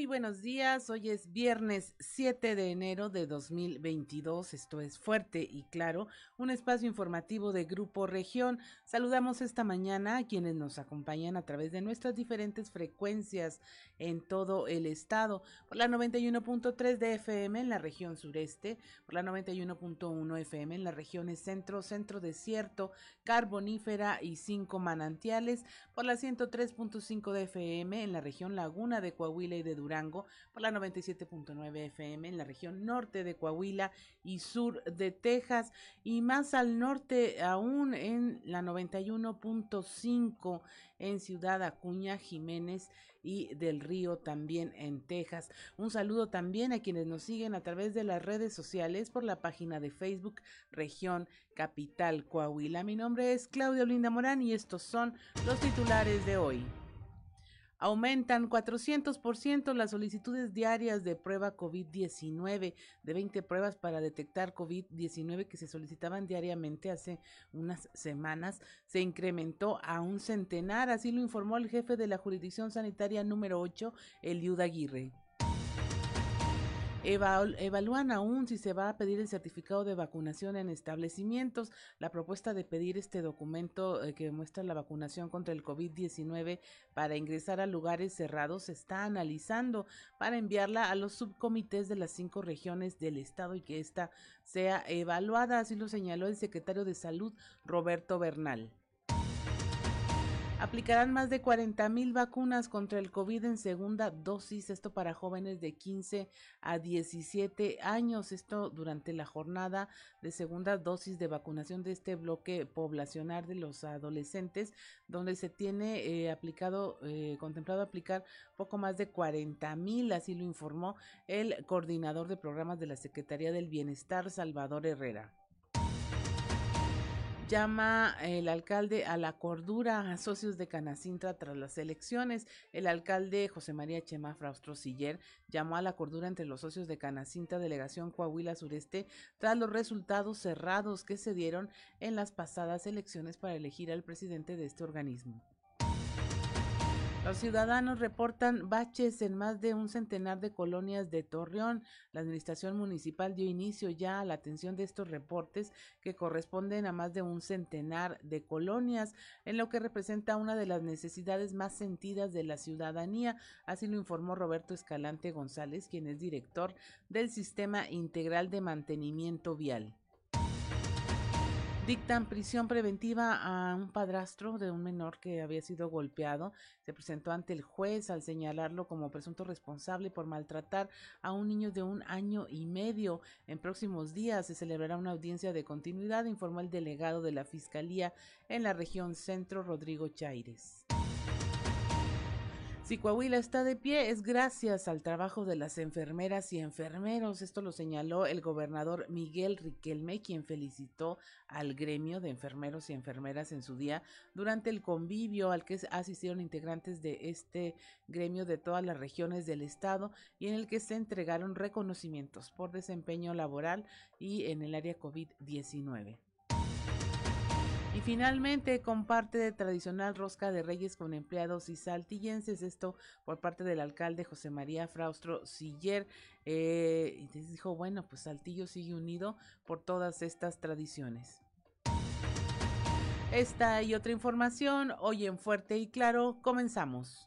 Muy buenos días, hoy es viernes 7 de enero de 2022, esto es fuerte y claro, un espacio informativo de Grupo Región. Saludamos esta mañana a quienes nos acompañan a través de nuestras diferentes frecuencias en todo el estado, por la 91.3 de FM en la región sureste, por la 91.1 FM en las regiones centro, centro desierto, carbonífera y cinco manantiales, por la 103.5 de FM en la región laguna de Coahuila y de Durango, por la 97.9 FM en la región norte de Coahuila y sur de Texas y más al norte aún en la 91.5 en Ciudad Acuña, Jiménez y del Río también en Texas. Un saludo también a quienes nos siguen a través de las redes sociales por la página de Facebook Región Capital Coahuila. Mi nombre es Claudia Olinda Morán y estos son los titulares de hoy. Aumentan 400% las solicitudes diarias de prueba COVID-19, de 20 pruebas para detectar COVID-19 que se solicitaban diariamente hace unas semanas, se incrementó a un centenar, así lo informó el jefe de la jurisdicción sanitaria número 8, Eliud Aguirre evalúan aún si se va a pedir el certificado de vacunación en establecimientos. La propuesta de pedir este documento eh, que muestra la vacunación contra el COVID-19 para ingresar a lugares cerrados se está analizando para enviarla a los subcomités de las cinco regiones del estado y que ésta sea evaluada, así lo señaló el secretario de Salud, Roberto Bernal. Aplicarán más de 40 mil vacunas contra el COVID en segunda dosis, esto para jóvenes de 15 a 17 años, esto durante la jornada de segunda dosis de vacunación de este bloque poblacional de los adolescentes, donde se tiene eh, aplicado, eh, contemplado aplicar poco más de 40 mil, así lo informó el coordinador de programas de la Secretaría del Bienestar, Salvador Herrera llama el alcalde a la cordura a socios de Canacintra tras las elecciones. El alcalde José María Chema Fraustro Siller llamó a la cordura entre los socios de Canacintra, delegación Coahuila Sureste, tras los resultados cerrados que se dieron en las pasadas elecciones para elegir al presidente de este organismo. Los ciudadanos reportan baches en más de un centenar de colonias de Torreón. La administración municipal dio inicio ya a la atención de estos reportes que corresponden a más de un centenar de colonias, en lo que representa una de las necesidades más sentidas de la ciudadanía. Así lo informó Roberto Escalante González, quien es director del Sistema Integral de Mantenimiento Vial. Dictan prisión preventiva a un padrastro de un menor que había sido golpeado. Se presentó ante el juez al señalarlo como presunto responsable por maltratar a un niño de un año y medio. En próximos días se celebrará una audiencia de continuidad, informó el delegado de la Fiscalía en la región centro, Rodrigo Chaires. Si Coahuila está de pie es gracias al trabajo de las enfermeras y enfermeros. Esto lo señaló el gobernador Miguel Riquelme, quien felicitó al gremio de enfermeros y enfermeras en su día durante el convivio al que asistieron integrantes de este gremio de todas las regiones del estado y en el que se entregaron reconocimientos por desempeño laboral y en el área COVID-19. Y finalmente comparte de tradicional rosca de reyes con empleados y saltillenses, esto por parte del alcalde José María Fraustro Siller. Eh, y dijo, bueno, pues Saltillo sigue unido por todas estas tradiciones. Esta y otra información hoy en Fuerte y Claro comenzamos.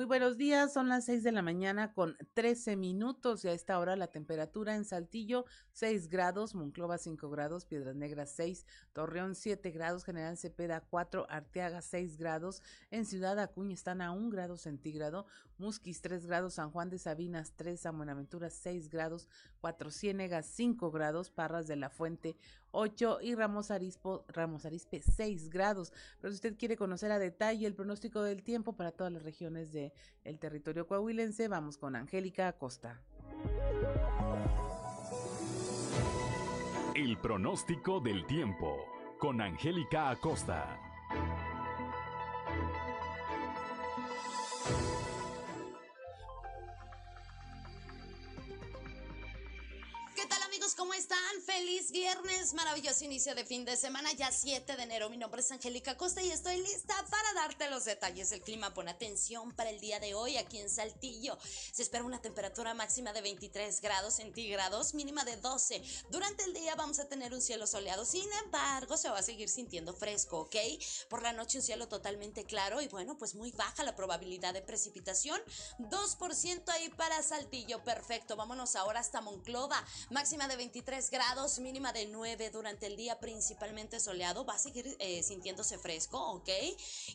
Muy buenos días, son las 6 de la mañana con 13 minutos y a esta hora la temperatura en Saltillo 6 grados, Monclova 5 grados, Piedras Negras 6, Torreón 7 grados, General Cepeda 4, Arteaga 6 grados, en Ciudad Acuña están a 1 grado centígrado, Musquis 3 grados, San Juan de Sabinas 3, San Buenaventura 6 grados, Cuatro Ciénegas 5 grados, Parras de la Fuente 8 y Ramos, Arispo, Ramos Arispe 6 grados. Pero si usted quiere conocer a detalle el pronóstico del tiempo para todas las regiones del el territorio coahuilense, vamos con Angélica Acosta. El pronóstico del tiempo con Angélica Acosta. Están? Feliz viernes, maravilloso inicio de fin de semana, ya 7 de enero. Mi nombre es Angélica Costa y estoy lista para darte los detalles del clima. Pon atención para el día de hoy aquí en Saltillo. Se espera una temperatura máxima de 23 grados centígrados, mínima de 12. Durante el día vamos a tener un cielo soleado, sin embargo, se va a seguir sintiendo fresco, ¿ok? Por la noche un cielo totalmente claro y bueno, pues muy baja la probabilidad de precipitación. 2% ahí para Saltillo, perfecto. Vámonos ahora hasta Monclova, máxima de 23 grados, mínima de 9 durante el día, principalmente soleado. Va a seguir eh, sintiéndose fresco, ¿ok?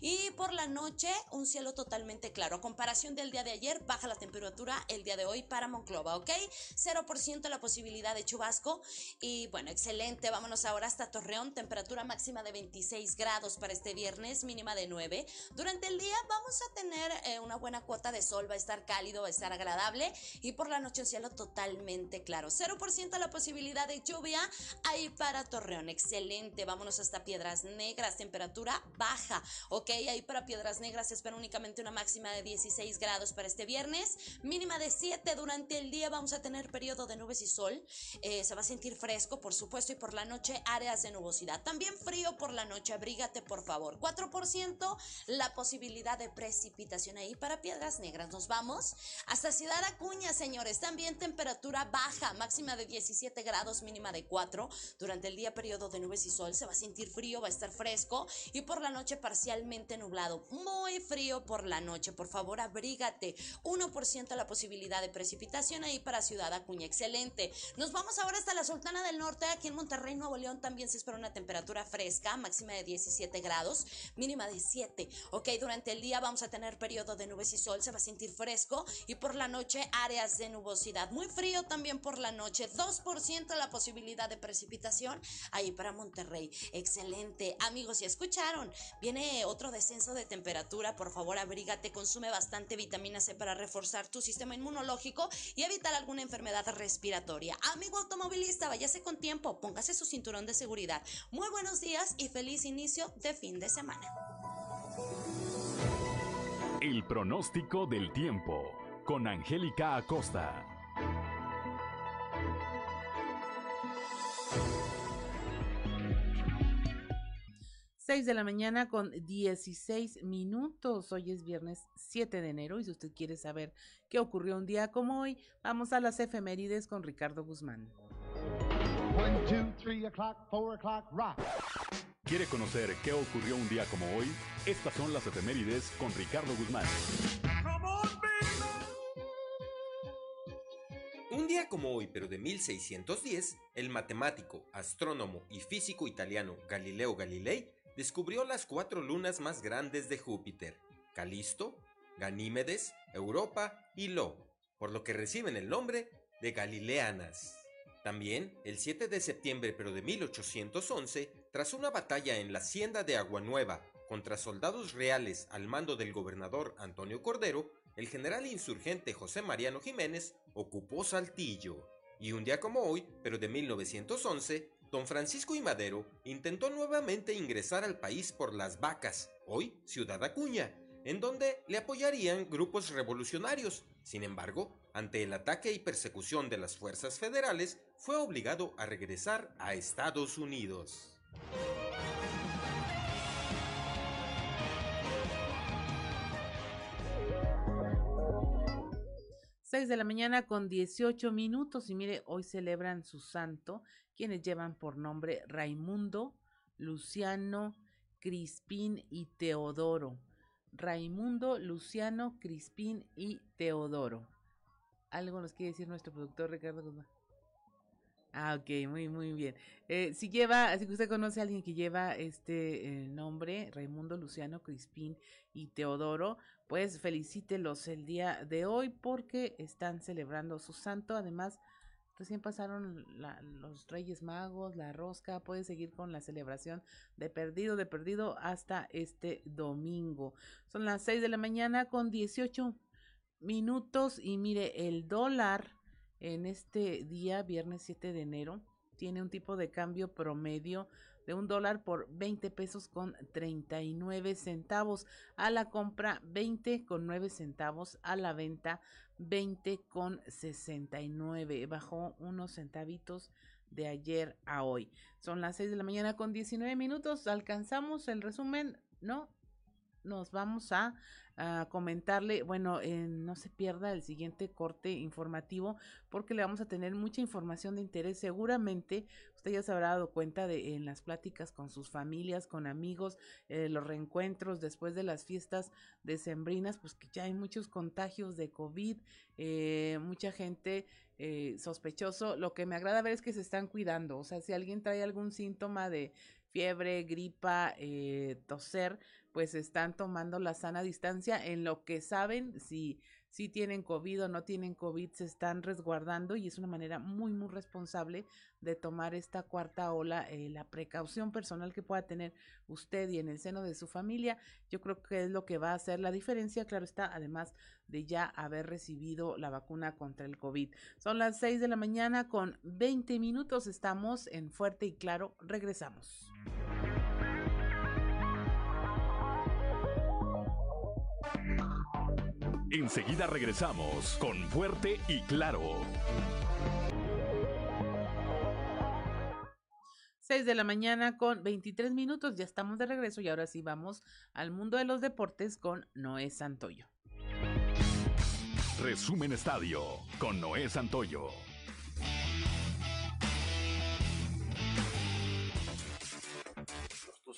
Y por la noche, un cielo totalmente claro. A comparación del día de ayer, baja la temperatura el día de hoy para Monclova, ¿ok? 0% la posibilidad de chubasco. Y bueno, excelente. Vámonos ahora hasta Torreón, temperatura máxima de 26 grados para este viernes, mínima de 9. Durante el día vamos a tener eh, una buena cuota de sol, va a estar cálido, va a estar agradable. Y por la noche, un cielo totalmente claro. 0% la posibilidad de lluvia ahí para Torreón. Excelente. Vámonos hasta Piedras Negras. Temperatura baja. Ok, ahí para Piedras Negras se espera únicamente una máxima de 16 grados para este viernes. Mínima de 7 durante el día. Vamos a tener periodo de nubes y sol. Eh, se va a sentir fresco, por supuesto. Y por la noche áreas de nubosidad. También frío por la noche. Abrígate, por favor. 4% la posibilidad de precipitación ahí para Piedras Negras. Nos vamos hasta Ciudad Acuña, señores. También temperatura baja. Máxima de 17 grados, mínima de 4. Durante el día periodo de nubes y sol se va a sentir frío, va a estar fresco y por la noche parcialmente nublado. Muy frío por la noche, por favor abrígate. 1% la posibilidad de precipitación ahí para Ciudad Acuña. Excelente. Nos vamos ahora hasta la Sultana del Norte. Aquí en Monterrey, Nuevo León también se espera una temperatura fresca, máxima de 17 grados, mínima de 7. Ok, durante el día vamos a tener periodo de nubes y sol, se va a sentir fresco y por la noche áreas de nubosidad. Muy frío también por la noche. 2% la posibilidad de precipitación ahí para Monterrey. Excelente. Amigos, ya escucharon. Viene otro descenso de temperatura. Por favor, abrígate. Consume bastante vitamina C para reforzar tu sistema inmunológico y evitar alguna enfermedad respiratoria. Amigo automovilista, váyase con tiempo. Póngase su cinturón de seguridad. Muy buenos días y feliz inicio de fin de semana. El pronóstico del tiempo con Angélica Acosta. 6 de la mañana con 16 minutos. Hoy es viernes 7 de enero y si usted quiere saber qué ocurrió un día como hoy, vamos a las efemérides con Ricardo Guzmán. ¿Quiere conocer qué ocurrió un día como hoy? Estas son las efemérides con Ricardo Guzmán. Un día como hoy, pero de 1610, el matemático, astrónomo y físico italiano Galileo Galilei descubrió las cuatro lunas más grandes de Júpiter, Calisto, Ganímedes, Europa y Lo, por lo que reciben el nombre de Galileanas. También, el 7 de septiembre pero de 1811, tras una batalla en la hacienda de Aguanueva contra soldados reales al mando del gobernador Antonio Cordero, el general insurgente José Mariano Jiménez ocupó Saltillo. Y un día como hoy, pero de 1911, don Francisco y Madero intentó nuevamente ingresar al país por Las Vacas, hoy Ciudad Acuña, en donde le apoyarían grupos revolucionarios. Sin embargo, ante el ataque y persecución de las fuerzas federales, fue obligado a regresar a Estados Unidos. 6 de la mañana con 18 minutos y mire, hoy celebran su santo, quienes llevan por nombre Raimundo, Luciano, Crispín y Teodoro. Raimundo, Luciano, Crispín y Teodoro. ¿Algo nos quiere decir nuestro productor Ricardo Guzmán? Ah, ok, muy, muy bien. Eh, si lleva, si usted conoce a alguien que lleva este eh, nombre, Raimundo Luciano Crispín y Teodoro, pues felicítelos el día de hoy porque están celebrando su santo. Además, recién pasaron los Reyes Magos, la rosca, puede seguir con la celebración de perdido, de perdido hasta este domingo. Son las 6 de la mañana con 18 minutos y mire, el dólar en este día, viernes 7 de enero, tiene un tipo de cambio promedio de un dólar por 20 pesos con 39 centavos. A la compra 20 con 9 centavos, a la venta 20 con 69. Bajó unos centavitos de ayer a hoy. Son las 6 de la mañana con 19 minutos. Alcanzamos el resumen, ¿no? Nos vamos a comentarle, bueno, no se pierda el siguiente corte informativo porque le vamos a tener mucha información de interés. Seguramente usted ya se habrá dado cuenta de en las pláticas con sus familias, con amigos, eh, los reencuentros después de las fiestas decembrinas, pues que ya hay muchos contagios de COVID, eh, mucha gente eh, sospechoso. Lo que me agrada ver es que se están cuidando, o sea, si alguien trae algún síntoma de fiebre, gripa, eh, toser, pues están tomando la sana distancia en lo que saben si si tienen COVID o no tienen COVID, se están resguardando y es una manera muy, muy responsable de tomar esta cuarta ola, eh, la precaución personal que pueda tener usted y en el seno de su familia, yo creo que es lo que va a hacer la diferencia, claro está, además de ya haber recibido la vacuna contra el COVID. Son las 6 de la mañana con 20 minutos, estamos en Fuerte y Claro, regresamos. Enseguida regresamos con Fuerte y Claro. 6 de la mañana con 23 minutos, ya estamos de regreso y ahora sí vamos al mundo de los deportes con Noé Santoyo. Resumen Estadio con Noé Santoyo.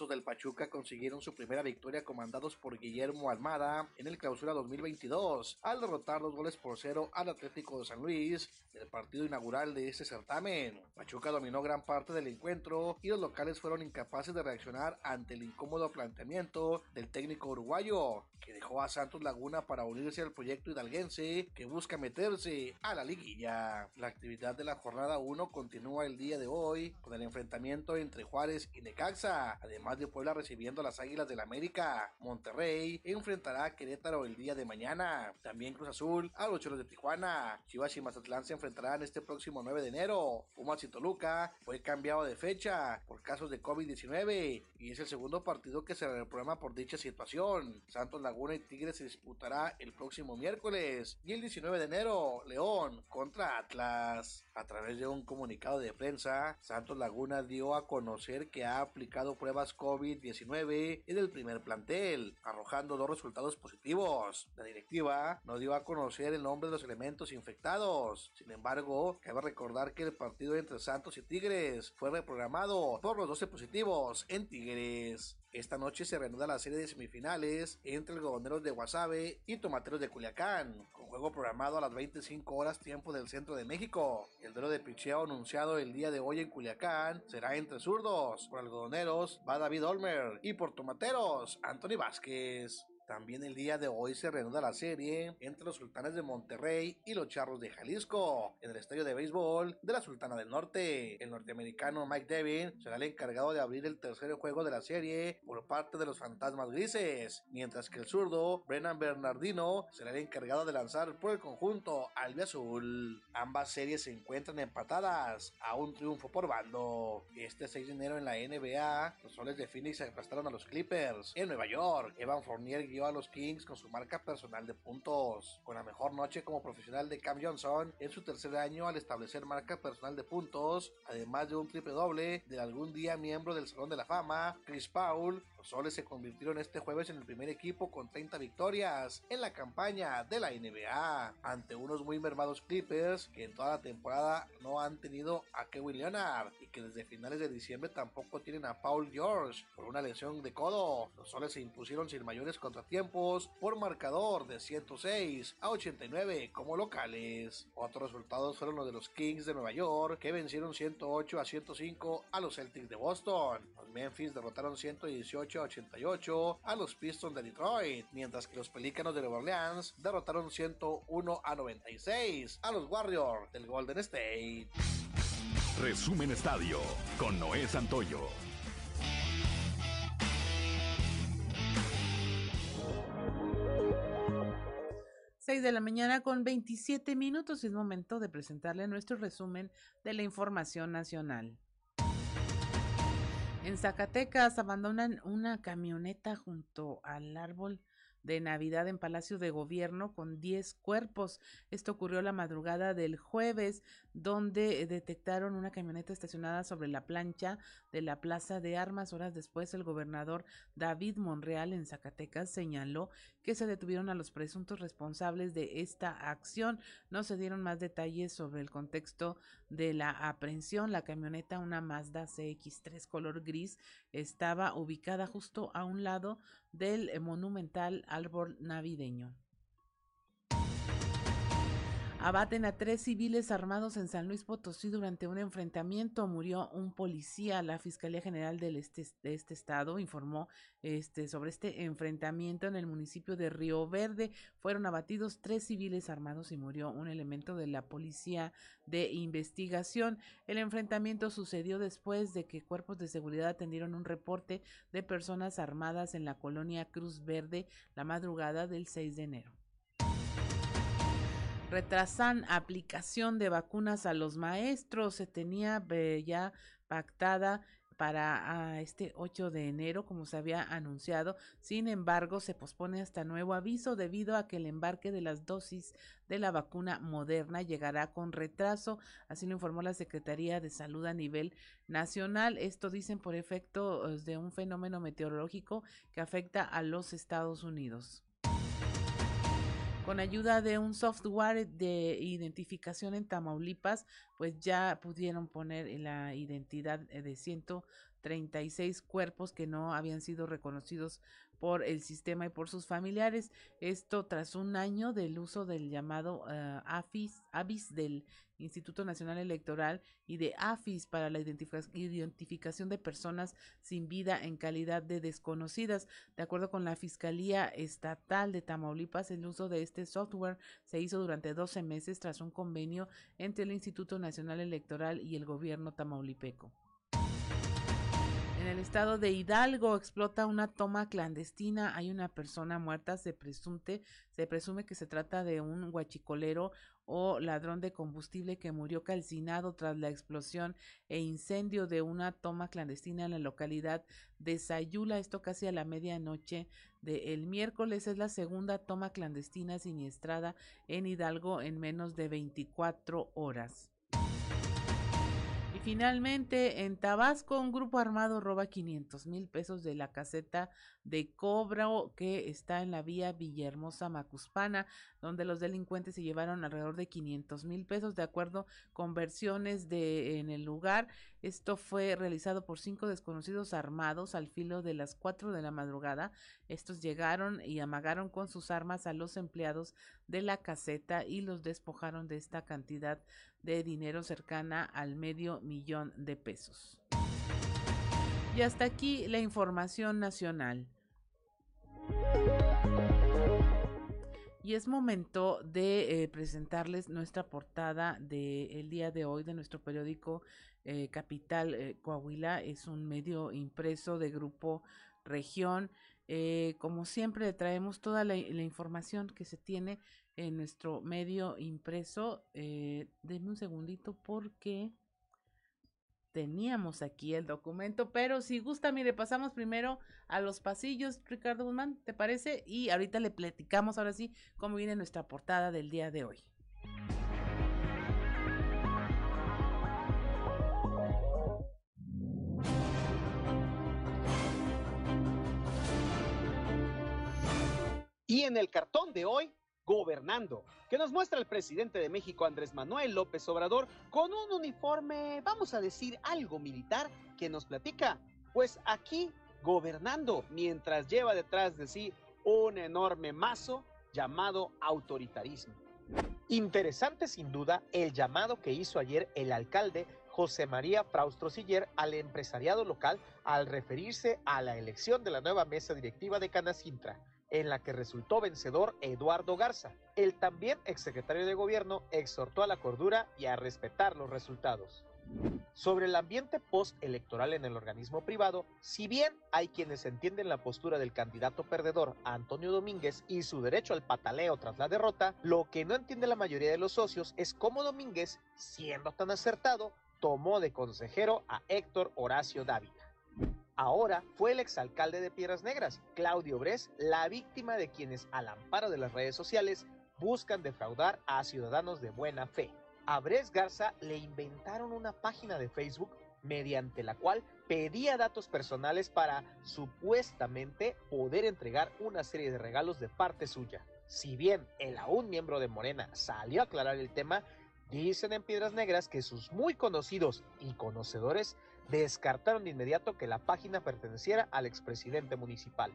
Del Pachuca consiguieron su primera victoria comandados por Guillermo Almada en el clausura 2022 al derrotar dos goles por cero al Atlético de San Luis el partido inaugural de este certamen. Pachuca dominó gran parte del encuentro y los locales fueron incapaces de reaccionar ante el incómodo planteamiento del técnico uruguayo, que dejó a Santos Laguna para unirse al proyecto hidalguense que busca meterse a la liguilla. La actividad de la jornada 1 continúa el día de hoy con el enfrentamiento entre Juárez y Necaxa, además de Puebla recibiendo a las Águilas del América. Monterrey enfrentará a Querétaro el día de mañana. También Cruz Azul a los Choros de Tijuana. Chivas y Mazatlán se enfrentarán este próximo 9 de enero. Pumas y Toluca fue cambiado de fecha por casos de COVID-19 y es el segundo partido que se reprograma por dicha situación. Santos Laguna y Tigres se disputará el próximo miércoles y el 19 de enero León contra Atlas. A través de un comunicado de prensa, Santos Laguna dio a conocer que ha aplicado pruebas COVID-19 en el primer plantel, arrojando dos resultados positivos. La directiva no dio a conocer el nombre de los elementos infectados. Sin embargo, cabe recordar que el partido entre Santos y Tigres fue reprogramado por los 12 positivos en Tigres. Esta noche se reanuda la serie de semifinales entre algodoneros de Guasave y tomateros de Culiacán, con juego programado a las 25 horas tiempo del centro de México. El duelo de picheo anunciado el día de hoy en Culiacán será entre zurdos. Por algodoneros va David Olmer y por tomateros Anthony Vázquez. También el día de hoy se reanuda la serie entre los sultanes de Monterrey y los charros de Jalisco en el estadio de béisbol de la Sultana del Norte. El norteamericano Mike Devin será el encargado de abrir el tercer juego de la serie por parte de los fantasmas grises, mientras que el zurdo Brennan Bernardino será el encargado de lanzar por el conjunto albiazul. Ambas series se encuentran empatadas a un triunfo por bando. Este 6 de enero en la NBA, los soles de Phoenix aplastaron a los Clippers en Nueva York. Evan Fournier a los Kings con su marca personal de puntos. Con la mejor noche como profesional de Cam Johnson en su tercer año al establecer marca personal de puntos, además de un triple doble de algún día miembro del Salón de la Fama, Chris Paul soles se convirtieron este jueves en el primer equipo con 30 victorias en la campaña de la NBA ante unos muy mermados Clippers que en toda la temporada no han tenido a Kevin Leonard y que desde finales de diciembre tampoco tienen a Paul George por una lesión de codo. Los soles se impusieron sin mayores contratiempos por marcador de 106 a 89 como locales. Otros resultados fueron los de los Kings de Nueva York que vencieron 108 a 105 a los Celtics de Boston. Los Memphis derrotaron 118 a 88 a los Pistons de Detroit, mientras que los Pelícanos de Nueva Orleans derrotaron 101 a 96 a los Warriors del Golden State. Resumen Estadio con Noé Santoyo. 6 de la mañana con 27 minutos es momento de presentarle nuestro resumen de la información nacional. En Zacatecas abandonan una camioneta junto al árbol de Navidad en Palacio de Gobierno con 10 cuerpos. Esto ocurrió la madrugada del jueves, donde detectaron una camioneta estacionada sobre la plancha de la Plaza de Armas. Horas después, el gobernador David Monreal en Zacatecas señaló que se detuvieron a los presuntos responsables de esta acción. No se dieron más detalles sobre el contexto de la aprehensión. La camioneta, una Mazda CX3 color gris, estaba ubicada justo a un lado del monumental árbol navideño. Abaten a tres civiles armados en San Luis Potosí durante un enfrentamiento. Murió un policía. La Fiscalía General este, de este estado informó este, sobre este enfrentamiento en el municipio de Río Verde. Fueron abatidos tres civiles armados y murió un elemento de la policía de investigación. El enfrentamiento sucedió después de que cuerpos de seguridad atendieron un reporte de personas armadas en la colonia Cruz Verde la madrugada del 6 de enero retrasan aplicación de vacunas a los maestros. Se tenía eh, ya pactada para ah, este 8 de enero, como se había anunciado. Sin embargo, se pospone hasta nuevo aviso debido a que el embarque de las dosis de la vacuna moderna llegará con retraso. Así lo informó la Secretaría de Salud a nivel nacional. Esto dicen por efecto eh, de un fenómeno meteorológico que afecta a los Estados Unidos con ayuda de un software de identificación en Tamaulipas, pues ya pudieron poner la identidad de 136 cuerpos que no habían sido reconocidos por el sistema y por sus familiares. Esto tras un año del uso del llamado uh, AFIS, ABIS del Instituto Nacional Electoral y de AFIS para la identificación de personas sin vida en calidad de desconocidas. De acuerdo con la Fiscalía Estatal de Tamaulipas, el uso de este software se hizo durante 12 meses tras un convenio entre el Instituto Nacional Electoral y el gobierno tamaulipeco. En el estado de Hidalgo explota una toma clandestina. Hay una persona muerta. Se presume, se presume que se trata de un guachicolero o ladrón de combustible que murió calcinado tras la explosión e incendio de una toma clandestina en la localidad de Sayula, esto casi a la medianoche del miércoles. Es la segunda toma clandestina siniestrada en Hidalgo en menos de 24 horas. Finalmente, en Tabasco, un grupo armado roba 500 mil pesos de la caseta de cobro que está en la vía Villahermosa Macuspana, donde los delincuentes se llevaron alrededor de 500 mil pesos, de acuerdo con versiones de en el lugar. Esto fue realizado por cinco desconocidos armados al filo de las 4 de la madrugada. Estos llegaron y amagaron con sus armas a los empleados de la caseta y los despojaron de esta cantidad de dinero cercana al medio millón de pesos. Y hasta aquí la información nacional. Y es momento de eh, presentarles nuestra portada del día de hoy de nuestro periódico eh, Capital eh, Coahuila. Es un medio impreso de Grupo Región. como siempre, traemos toda la, la, información que se tiene en nuestro medio impreso. denme un segundito porque teníamos aquí el documento, pero si gusta, mire, pasamos primero a los pasillos, Ricardo Guzmán, ¿te parece? Y ahorita le platicamos ahora sí cómo viene nuestra portada del día de hoy. Y en el cartón de hoy, gobernando, que nos muestra el presidente de México, Andrés Manuel López Obrador, con un uniforme, vamos a decir, algo militar, que nos platica, pues aquí gobernando, mientras lleva detrás de sí un enorme mazo llamado autoritarismo. Interesante sin duda el llamado que hizo ayer el alcalde José María Fraustro Siller al empresariado local al referirse a la elección de la nueva mesa directiva de Canacintra en la que resultó vencedor Eduardo Garza. El también exsecretario de gobierno exhortó a la cordura y a respetar los resultados. Sobre el ambiente postelectoral en el organismo privado, si bien hay quienes entienden la postura del candidato perdedor Antonio Domínguez y su derecho al pataleo tras la derrota, lo que no entiende la mayoría de los socios es cómo Domínguez, siendo tan acertado, tomó de consejero a Héctor Horacio Dávila. Ahora fue el exalcalde de Piedras Negras, Claudio Bres, la víctima de quienes al amparo de las redes sociales buscan defraudar a ciudadanos de buena fe. A Bres Garza le inventaron una página de Facebook mediante la cual pedía datos personales para supuestamente poder entregar una serie de regalos de parte suya. Si bien el aún miembro de Morena salió a aclarar el tema, dicen en Piedras Negras que sus muy conocidos y conocedores descartaron de inmediato que la página perteneciera al expresidente municipal.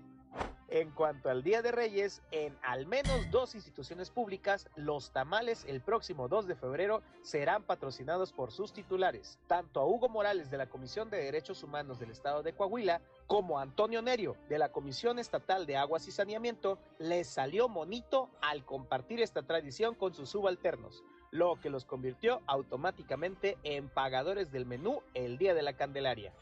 En cuanto al Día de Reyes, en al menos dos instituciones públicas, los tamales el próximo 2 de febrero serán patrocinados por sus titulares. Tanto a Hugo Morales de la Comisión de Derechos Humanos del Estado de Coahuila como a Antonio Nerio de la Comisión Estatal de Aguas y Saneamiento les salió monito al compartir esta tradición con sus subalternos lo que los convirtió automáticamente en pagadores del menú el día de la Candelaria.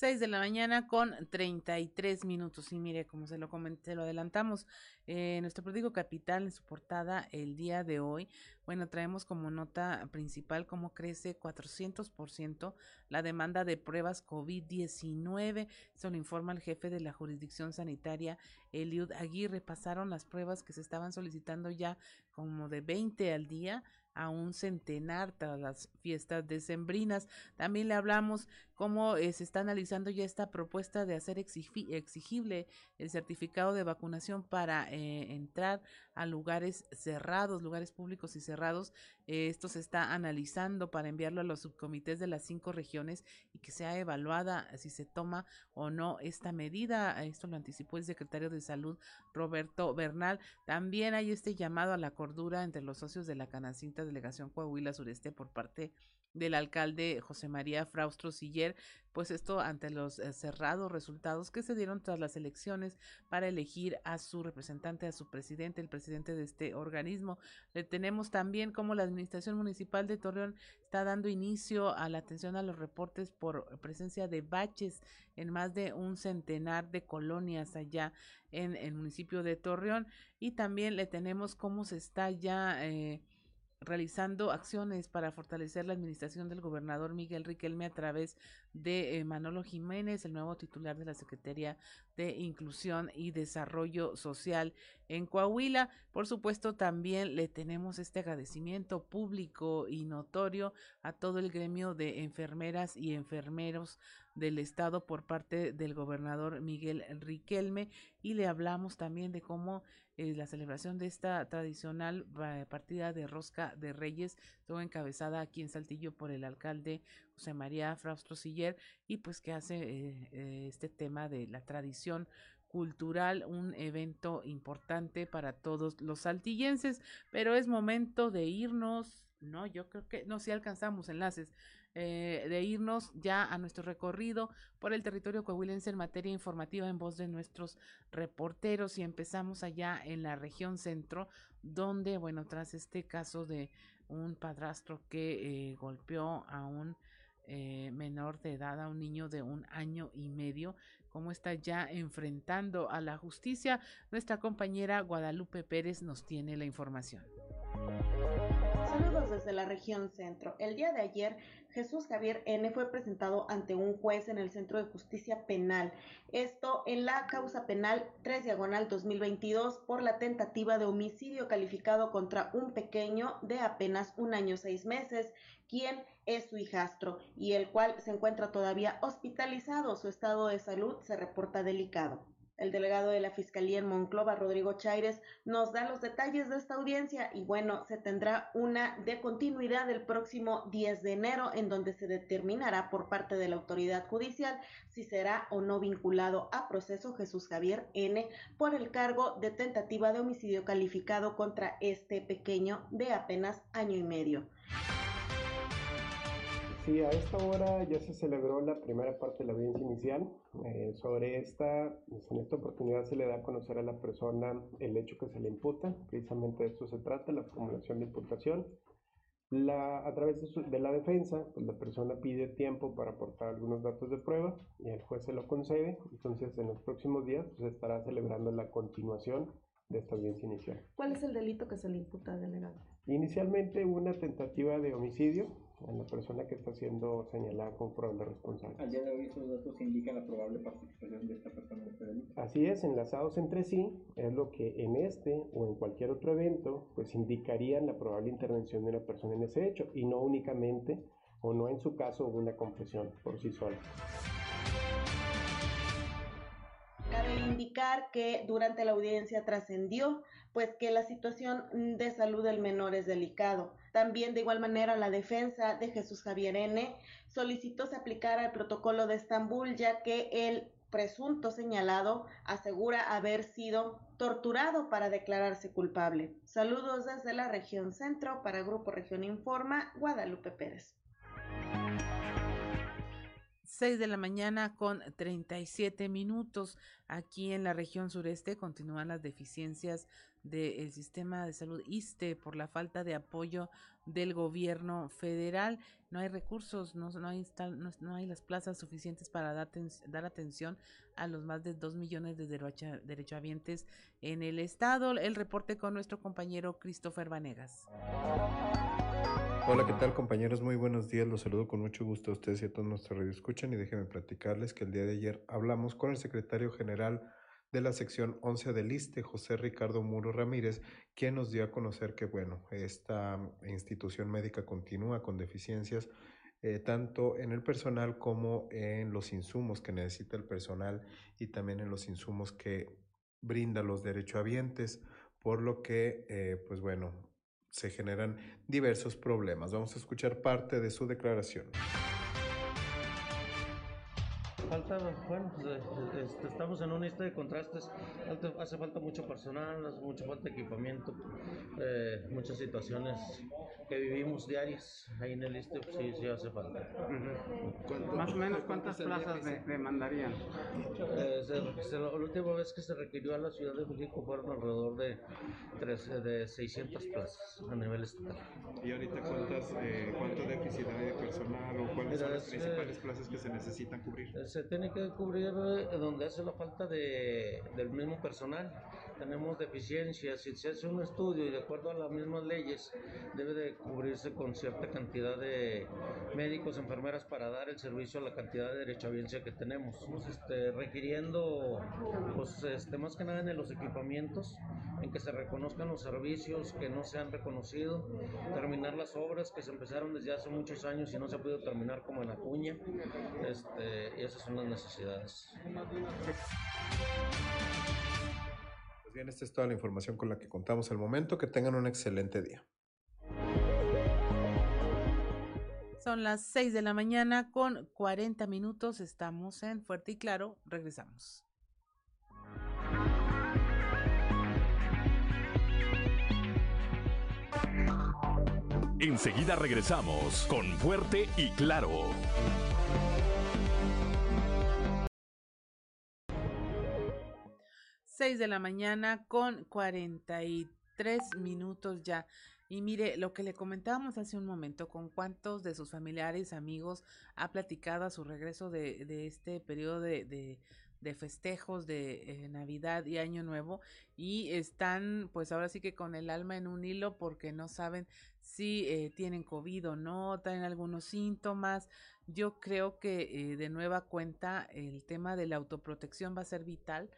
6 de la mañana con 33 minutos. Y mire, como se lo comenté, lo adelantamos, eh, nuestro periódico Capital en su portada el día de hoy, bueno, traemos como nota principal cómo crece 400% la demanda de pruebas COVID-19. Eso lo informa el jefe de la jurisdicción sanitaria, Eliud Aguirre. Pasaron las pruebas que se estaban solicitando ya como de 20 al día a un centenar tras las fiestas decembrinas. También le hablamos cómo eh, se está analizando ya esta propuesta de hacer exigible el certificado de vacunación para eh, entrar a lugares cerrados, lugares públicos y cerrados. Eh, esto se está analizando para enviarlo a los subcomités de las cinco regiones y que sea evaluada si se toma o no esta medida. Esto lo anticipó el secretario de Salud, Roberto Bernal. También hay este llamado a la cordura entre los socios de la Canacinta Delegación Coahuila Sureste por parte del alcalde José María Fraustro Siller, pues esto ante los eh, cerrados resultados que se dieron tras las elecciones para elegir a su representante, a su presidente, el presidente de este organismo. Le tenemos también como la Administración Municipal de Torreón está dando inicio a la atención a los reportes por presencia de baches en más de un centenar de colonias allá en el municipio de Torreón y también le tenemos cómo se está ya eh, realizando acciones para fortalecer la administración del gobernador Miguel Riquelme a través de eh, Manolo Jiménez, el nuevo titular de la Secretaría de Inclusión y Desarrollo Social en Coahuila. Por supuesto, también le tenemos este agradecimiento público y notorio a todo el gremio de enfermeras y enfermeros del estado por parte del gobernador Miguel Riquelme y le hablamos también de cómo eh, la celebración de esta tradicional eh, partida de rosca de reyes estuvo encabezada aquí en Saltillo por el alcalde José María Fraustro Siller y pues que hace eh, este tema de la tradición cultural, un evento importante para todos los saltillenses, pero es momento de irnos, no, yo creo que no, si alcanzamos enlaces, eh, de irnos ya a nuestro recorrido por el territorio coahuilense en materia informativa en voz de nuestros reporteros y empezamos allá en la región centro, donde, bueno, tras este caso de un padrastro que eh, golpeó a un eh, menor de edad, a un niño de un año y medio, cómo está ya enfrentando a la justicia. Nuestra compañera Guadalupe Pérez nos tiene la información desde la región centro. El día de ayer, Jesús Javier N. fue presentado ante un juez en el Centro de Justicia Penal. Esto en la causa penal 3 diagonal 2022 por la tentativa de homicidio calificado contra un pequeño de apenas un año seis meses, quien es su hijastro y el cual se encuentra todavía hospitalizado. Su estado de salud se reporta delicado. El delegado de la Fiscalía en Monclova, Rodrigo Chaires, nos da los detalles de esta audiencia y bueno, se tendrá una de continuidad el próximo 10 de enero en donde se determinará por parte de la autoridad judicial si será o no vinculado a proceso Jesús Javier N por el cargo de tentativa de homicidio calificado contra este pequeño de apenas año y medio. Sí, a esta hora ya se celebró la primera parte de la audiencia inicial. Eh, sobre esta, pues, en esta oportunidad se le da a conocer a la persona el hecho que se le imputa. Precisamente de esto se trata, la formulación de imputación. La, a través de, de, la defensa, pues la persona pide tiempo para aportar algunos datos de prueba y el juez se lo concede. Entonces, en los próximos días pues, se estará celebrando la continuación de esta audiencia inicial. ¿Cuál es el delito que se le imputa, delegado? Inicialmente una tentativa de homicidio a la persona que está siendo señalada como probable responsable. Al día de hoy esos datos indican la probable participación de esta persona en este delito. Así es, enlazados entre sí, es lo que en este o en cualquier otro evento, pues indicarían la probable intervención de una persona en ese hecho y no únicamente o no en su caso una confesión por sí sola. Cabe indicar que durante la audiencia trascendió pues que la situación de salud del menor es delicado. También de igual manera la defensa de Jesús Javier N solicitó se aplicara el protocolo de Estambul ya que el presunto señalado asegura haber sido torturado para declararse culpable. Saludos desde la región centro para Grupo Región Informa, Guadalupe Pérez. 6 de la mañana con 37 minutos. Aquí en la región sureste continúan las deficiencias del sistema de salud ISTE por la falta de apoyo del gobierno federal. No hay recursos, no, no, hay, no, no hay las plazas suficientes para dar, dar, atención a los más de 2 millones de derecha, derechohabientes en el estado. El reporte con nuestro compañero Christopher Vanegas. Hola, ¿qué tal compañeros? Muy buenos días. Los saludo con mucho gusto a ustedes y a todos nuestros radio escuchan y déjenme platicarles que el día de ayer hablamos con el secretario general de la sección 11 del ISTE, José Ricardo Muro Ramírez, quien nos dio a conocer que, bueno, esta institución médica continúa con deficiencias eh, tanto en el personal como en los insumos que necesita el personal y también en los insumos que brinda los derechohabientes, por lo que, eh, pues bueno, se generan diversos problemas. Vamos a escuchar parte de su declaración. Falta, bueno, pues, estamos en una lista de contrastes, hace falta mucho personal, hace mucha falta de equipamiento, eh, muchas situaciones que vivimos diarias ahí en el ISTE, pues, sí, sí hace falta. Uh -huh. Más o menos, ¿cuántas plazas de, demandarían? Eh, se, se, la última vez que se requirió a la Ciudad de México fueron alrededor de, tres, de 600 plazas a nivel estatal. ¿Y ahorita cuántas, eh, cuánto déficit hay de personal o cuáles Mira, son las principales plazas que se necesitan cubrir? Se tiene que cubrir eh, donde hace la falta de, del mismo personal tenemos deficiencias, si se hace un estudio y de acuerdo a las mismas leyes debe de cubrirse con cierta cantidad de médicos, enfermeras para dar el servicio a la cantidad de derechohabiencia que tenemos. Estamos este, requiriendo, pues, este, más que nada en los equipamientos, en que se reconozcan los servicios que no se han reconocido, terminar las obras que se empezaron desde hace muchos años y no se ha podido terminar como en Acuña, este, y esas son las necesidades. Pues bien, esta es toda la información con la que contamos al momento. Que tengan un excelente día. Son las 6 de la mañana con 40 minutos. Estamos en Fuerte y Claro. Regresamos. Enseguida regresamos con Fuerte y Claro. 6 de la mañana con 43 minutos ya. Y mire, lo que le comentábamos hace un momento, con cuántos de sus familiares, amigos ha platicado a su regreso de, de este periodo de, de, festejos de eh, Navidad y Año Nuevo y están pues ahora sí que con el alma en un hilo porque no saben si eh, tienen COVID o no, tienen algunos síntomas. Yo creo que eh, de nueva cuenta el tema de la autoprotección va a ser vital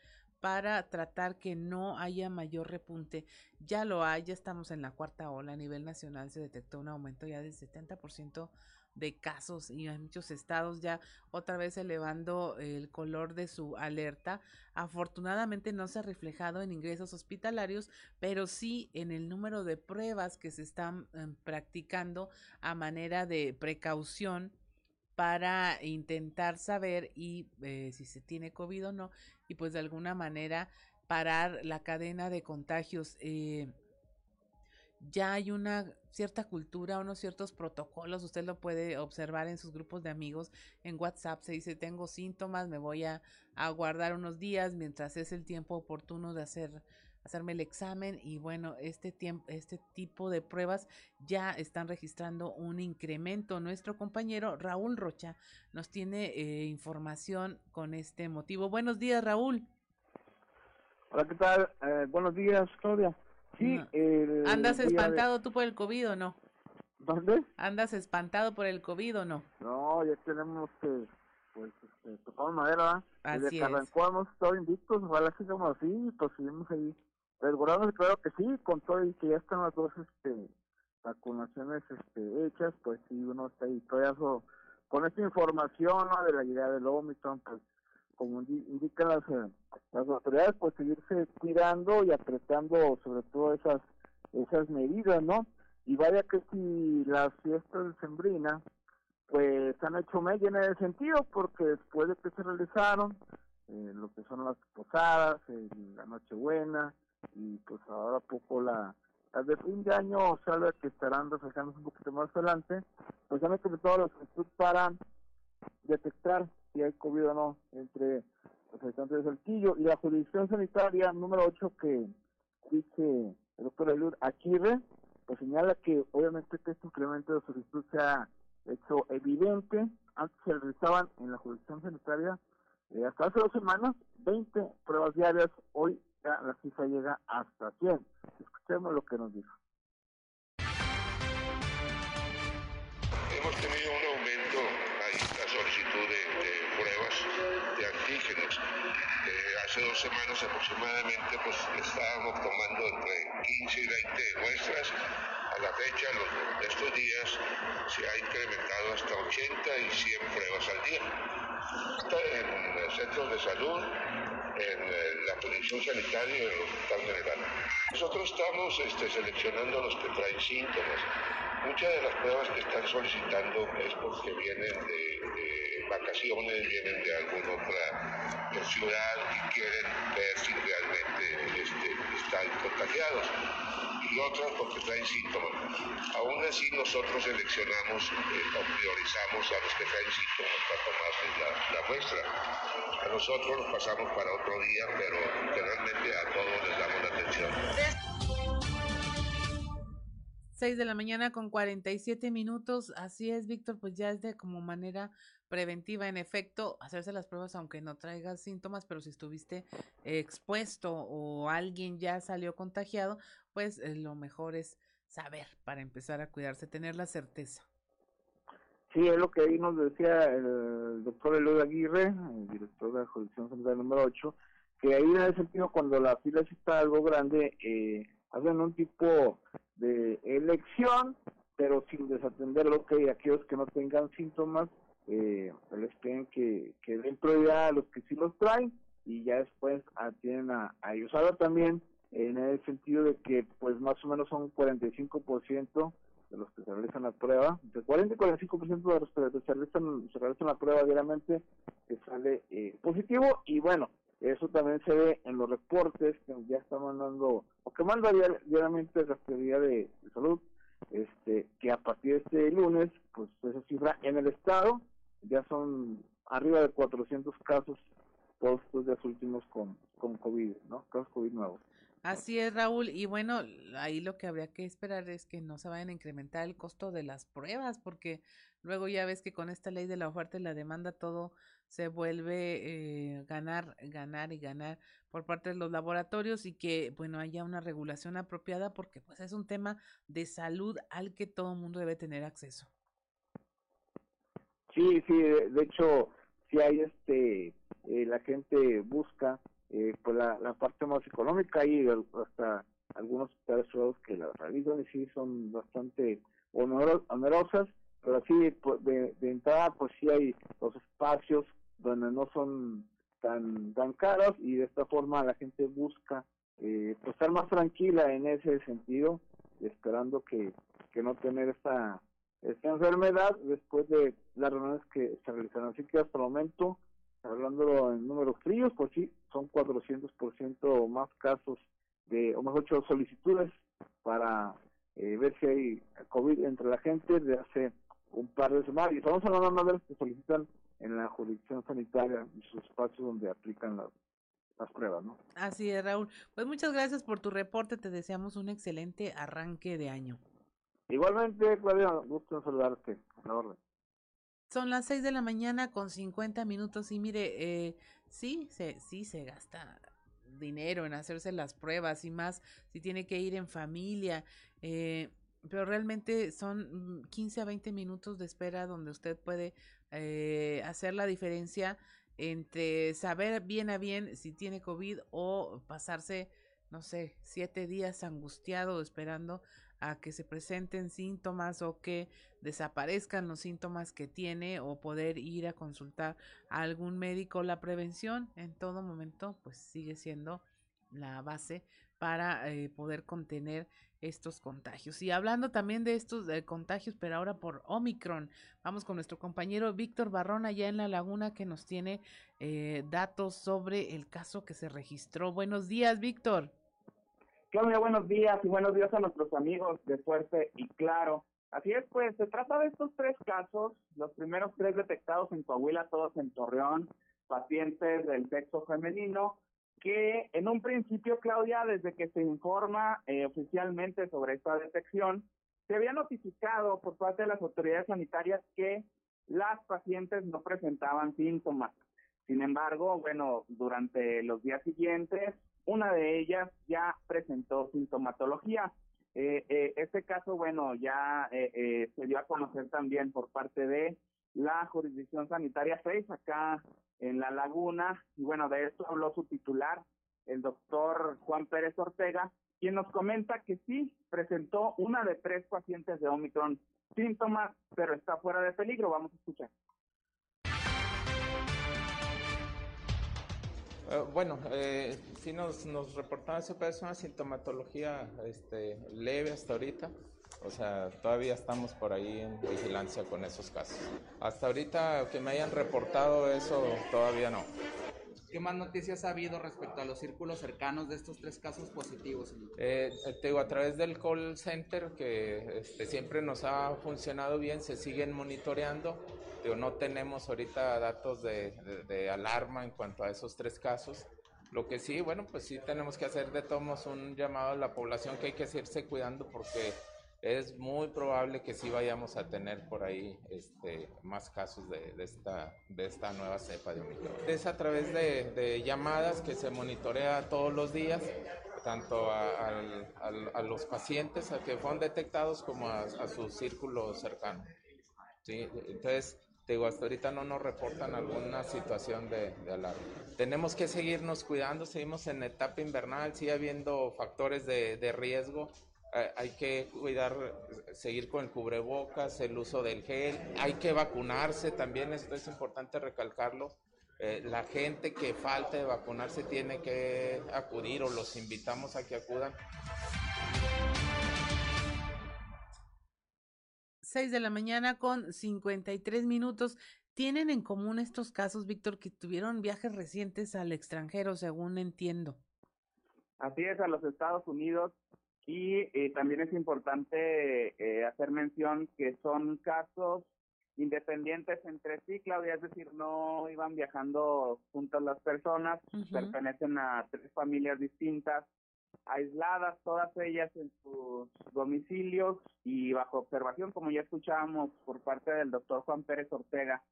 para tratar que no haya mayor repunte. Ya lo hay, ya estamos en la cuarta ola a nivel nacional, se detectó un aumento ya del 70% de casos y en muchos estados ya otra vez elevando el color de su alerta. Afortunadamente no se ha reflejado en ingresos hospitalarios, pero sí en el número de pruebas que se están em, practicando a manera de precaución para intentar saber y eh, si se tiene COVID o no y pues de alguna manera parar la cadena de contagios. Eh, ya hay una cierta cultura, unos ciertos protocolos, usted lo puede observar en sus grupos de amigos, en WhatsApp se dice tengo síntomas, me voy a, a guardar unos días mientras es el tiempo oportuno de hacer hacerme el examen y bueno, este tiempo, este tipo de pruebas ya están registrando un incremento. Nuestro compañero Raúl Rocha nos tiene eh, información con este motivo. Buenos días, Raúl. Hola, ¿qué tal? Eh, buenos días, Claudia. Sí, ¿Andas espantado tú por el COVID o no? ¿Dónde? ¿Andas espantado por el COVID o no? No, ya tenemos que, pues, este, tocamos madera, Así Desde que arrancó hemos estado invictos, ojalá sigamos así, pues seguimos ahí. Resguardamos, claro que sí, con todo y que ya están las dos este, vacunaciones este, hechas, pues sí, uno está ahí todavía con esta información ¿no? de la llegada del Omicron, pues como indi- indican las, eh, las autoridades, pues seguirse cuidando y apretando sobre todo esas esas medidas, ¿no? Y vaya que si las fiestas de Sembrina, pues han hecho mella en ese sentido, porque después de que se realizaron eh, lo que son las posadas, eh, la Nochebuena, y pues ahora poco la las de fin de año, salve que estarán reflejándose un poquito más adelante, pues han implementado la solicitud para detectar si hay COVID o no entre los habitantes de Saltillo. Y la jurisdicción sanitaria número 8 que dice el doctor Eliud Aguirre, pues señala que obviamente que este incremento de solicitud se ha hecho evidente, antes se realizaban en la jurisdicción sanitaria eh, hasta hace dos semanas 20 pruebas diarias, hoy la cifra llega hasta 100. Escuchemos lo que nos dijo. Hemos tenido un aumento en la solicitud de, pruebas de antígenos. Eh, hace dos semanas aproximadamente pues estábamos tomando entre 15 y 20 muestras. A la fecha, los, estos días, se ha incrementado hasta 80 y 100 pruebas al día. Está En centros de salud, en la jurisdicción sanitaria y en el hospital general. Nosotros estamos este, seleccionando los que traen síntomas. Muchas de las pruebas que están solicitando es porque vienen de vacaciones, vienen de alguna otra eh, ciudad y quieren ver si realmente este, están contagiados. Y otras porque traen síntomas. Aún así nosotros seleccionamos eh, o priorizamos a los que traen síntomas para tomarles la, muestra. A nosotros los pasamos para otro día, pero generalmente a todos les damos la atención. 6 de la mañana con 47 minutos. Así es, Víctor, pues ya es de como manera preventiva, en efecto, hacerse las pruebas aunque no traigas síntomas, pero si estuviste expuesto o alguien ya salió contagiado, pues eh, lo mejor es saber para empezar a cuidarse, tener la certeza. Sí, es lo que ahí nos decía el doctor Eloy Aguirre, el director de la jurisdicción central número 8, que ahí en ese sentido cuando la fila está algo grande, eh, hacen un tipo de elección, pero sin desatender lo que aquellos que no tengan síntomas, eh, les piden que, que den prioridad a los que sí los traen y ya después atienden a, a ellos. Ahora también en el sentido de que pues más o menos son 45% de los que se realizan la prueba, entre 40 y 45% de los que se realizan, se realizan la prueba diariamente que sale eh, positivo y bueno, eso también se ve en los reportes que ya está mandando, o que manda diar- diariamente la Secretaría de, de Salud, este, que a partir de este lunes, pues esa cifra en el estado ya son arriba de 400 casos todos estos días últimos con, con COVID, ¿no? Casos COVID nuevos. Así es, Raúl. Y bueno, ahí lo que habría que esperar es que no se vayan a incrementar el costo de las pruebas, porque luego ya ves que con esta ley de la oferta y la demanda todo se vuelve eh, ganar, ganar y ganar por parte de los laboratorios y que, bueno, haya una regulación apropiada porque pues es un tema de salud al que todo mundo debe tener acceso. Sí, sí, de hecho, si hay este, eh, la gente busca eh, pues la, parte más económica y hasta algunos hospitales que la realizan y sí son bastante onerosas, pero sí pues, de, de, entrada pues sí hay los espacios donde no son tan tan caros y de esta forma la gente busca eh, pues estar más tranquila en ese sentido esperando que, que no tener esta esta enfermedad después de las reuniones que se realizaron así que hasta el momento hablándolo en números fríos, pues sí, son 400% más casos de, o más ocho solicitudes para eh, ver si hay COVID entre la gente de hace un par de semanas. Y estamos hablando de los que solicitan en la jurisdicción sanitaria, en sus espacios donde aplican las, las pruebas, ¿no? Así es, Raúl. Pues muchas gracias por tu reporte. Te deseamos un excelente arranque de año. Igualmente, Claudia, gusto en saludarte. A la orden. Son las seis de la mañana con 50 minutos y mire, eh, sí, se, sí se gasta dinero en hacerse las pruebas y más si tiene que ir en familia, eh, pero realmente son 15 a 20 minutos de espera donde usted puede eh, hacer la diferencia entre saber bien a bien si tiene COVID o pasarse, no sé, siete días angustiado esperando a que se presenten síntomas o que desaparezcan los síntomas que tiene o poder ir a consultar a algún médico. La prevención en todo momento pues sigue siendo la base para eh, poder contener estos contagios. Y hablando también de estos contagios, pero ahora por Omicron, vamos con nuestro compañero Víctor Barrón allá en la laguna que nos tiene eh, datos sobre el caso que se registró. Buenos días, Víctor. Claudia, buenos días y buenos días a nuestros amigos de Fuerte y Claro. Así es, pues se trata de estos tres casos, los primeros tres detectados en Coahuila, todos en Torreón, pacientes del sexo femenino, que en un principio, Claudia, desde que se informa eh, oficialmente sobre esta detección, se había notificado por parte de las autoridades sanitarias que las pacientes no presentaban síntomas. Sin embargo, bueno, durante los días siguientes una de ellas ya presentó sintomatología. Eh, eh, este caso, bueno, ya eh, se dio a conocer también por parte de la jurisdicción sanitaria 6 acá en La Laguna. Y bueno, de esto habló su titular, el doctor Juan Pérez Ortega, quien nos comenta que sí presentó una de tres pacientes de Omicron síntomas, pero está fuera de peligro. Vamos a escuchar. Eh, bueno, eh, sí nos, nos reportaron ese es una sintomatología este, leve hasta ahorita. O sea, todavía estamos por ahí en vigilancia con esos casos. Hasta ahorita que me hayan reportado eso, todavía no. ¿Qué más noticias ha habido respecto a los círculos cercanos de estos tres casos positivos? Eh, te digo, a través del call center, que este, siempre nos ha funcionado bien, se siguen monitoreando no tenemos ahorita datos de, alarma en cuanto a esos tres casos. Lo que sí, bueno, pues sí tenemos que hacer de todos un llamado a la población que hay que seguirse cuidando porque es muy probable que sí vayamos a tener por ahí este, más casos de, esta, de esta nueva cepa de Omicron. Es a través de, llamadas que se monitorea todos los días, tanto a, los pacientes a que fueron detectados como a, su círculo cercano. ¿sí? Entonces, digo, hasta ahorita no nos reportan alguna situación de, alarma. Tenemos que seguirnos cuidando, seguimos en etapa invernal, sigue habiendo factores de, riesgo. Hay que cuidar, seguir con el cubrebocas, el uso del gel, hay que vacunarse también, esto es importante recalcarlo. Eh, la gente que falte de vacunarse tiene que acudir o los invitamos a que acudan. 6 de la mañana con 53 minutos. ¿Tienen en común estos casos, Víctor, que tuvieron viajes recientes al extranjero, según entiendo? Así es, a los Estados Unidos. Y eh, también es importante eh, hacer mención que son casos independientes entre sí, Claudia, es decir, no iban viajando juntas las personas, pertenecen a tres familias distintas aisladas todas ellas en sus domicilios y bajo observación, como ya escuchábamos por parte del doctor Juan Pérez Ortega,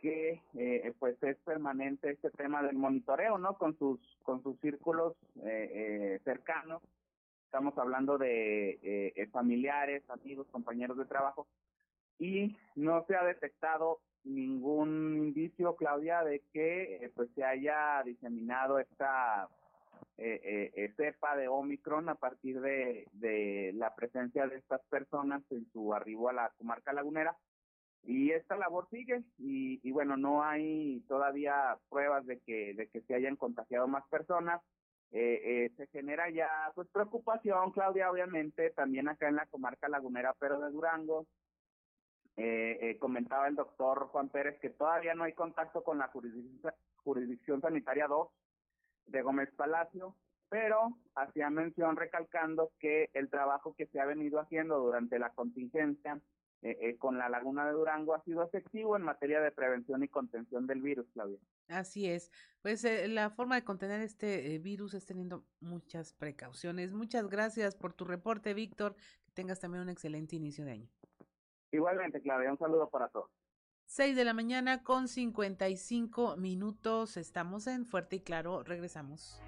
que eh, pues es permanente este tema del monitoreo, ¿no? Con sus con sus círculos eh, eh, cercanos. Estamos hablando de familiares, amigos, compañeros de trabajo y no se ha detectado ningún indicio, Claudia, de que pues se haya diseminado esta cepa de Omicron a partir de, de la presencia de estas personas en su arribo a la comarca lagunera. Y esta labor sigue y, y, bueno no hay todavía pruebas de que de que se hayan contagiado más personas eh, eh, se genera ya pues preocupación Claudia obviamente también acá en la comarca lagunera pero de Durango eh, eh comentaba el doctor Juan Pérez que todavía no hay contacto con la jurisdicción, sanitaria 2 de Gómez Palacio pero hacía mención recalcando que el trabajo que se ha venido haciendo durante la contingencia eh, eh, con la Laguna de Durango ha sido efectivo en materia de prevención y contención del virus, Claudia. Así es. Pues eh, la forma de contener este virus es teniendo muchas precauciones. Muchas gracias por tu reporte, Víctor. Que tengas también un excelente inicio de año. Igualmente, Claudia. Un saludo para todos. 6 de la mañana con 55 minutos. Estamos en Fuerte y Claro. Regresamos.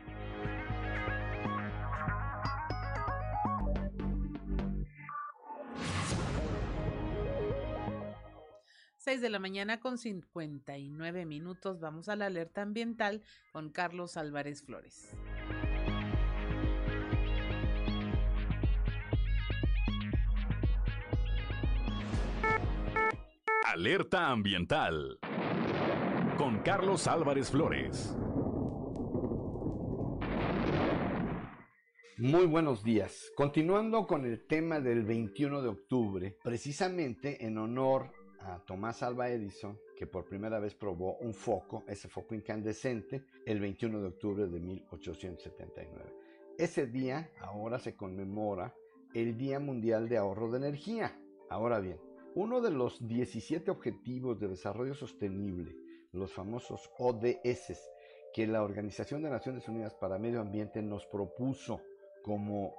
6 de la mañana con 59 minutos. Vamos a la alerta ambiental con Carlos Álvarez Flores. Alerta ambiental con Carlos Álvarez Flores. Muy buenos días. Continuando con el tema del 21 de octubre, precisamente en honor Tomás Alba Edison, que por primera vez probó un foco, ese foco incandescente, el 21 de octubre de 1879. Ese día ahora se conmemora el Día Mundial de Ahorro de Energía. Ahora bien, uno de los 17 Objetivos de Desarrollo Sostenible, los famosos ODS, que la Organización de Naciones Unidas para Medio Ambiente nos propuso como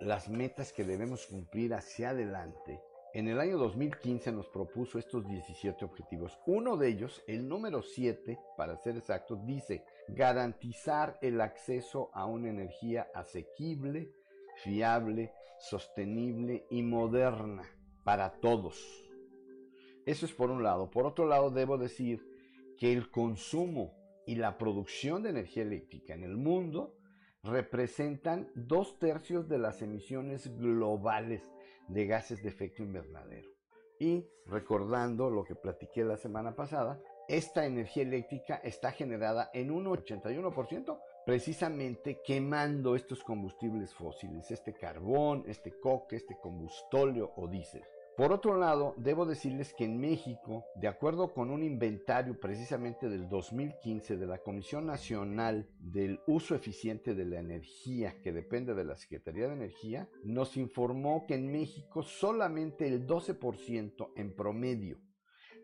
las metas que debemos cumplir hacia adelante, en el año 2015 nos propuso estos 17 objetivos. Uno de ellos, el número 7, para ser exacto, dice garantizar el acceso a una energía asequible, fiable, sostenible y moderna para todos. Eso es por un lado. Por otro lado, debo decir que el consumo y la producción de energía eléctrica en el mundo representan dos tercios de las emisiones globales de gases de efecto invernadero. Y recordando lo que platiqué la semana pasada, esta energía eléctrica está generada en un 81% precisamente quemando estos combustibles fósiles, este carbón, este coque, este combustóleo o diésel. Por otro lado, debo decirles que en México, de acuerdo con un inventario precisamente del 2015 de la Comisión Nacional del Uso Eficiente de la Energía, que depende de la Secretaría de Energía, nos informó que en México solamente el 12% en promedio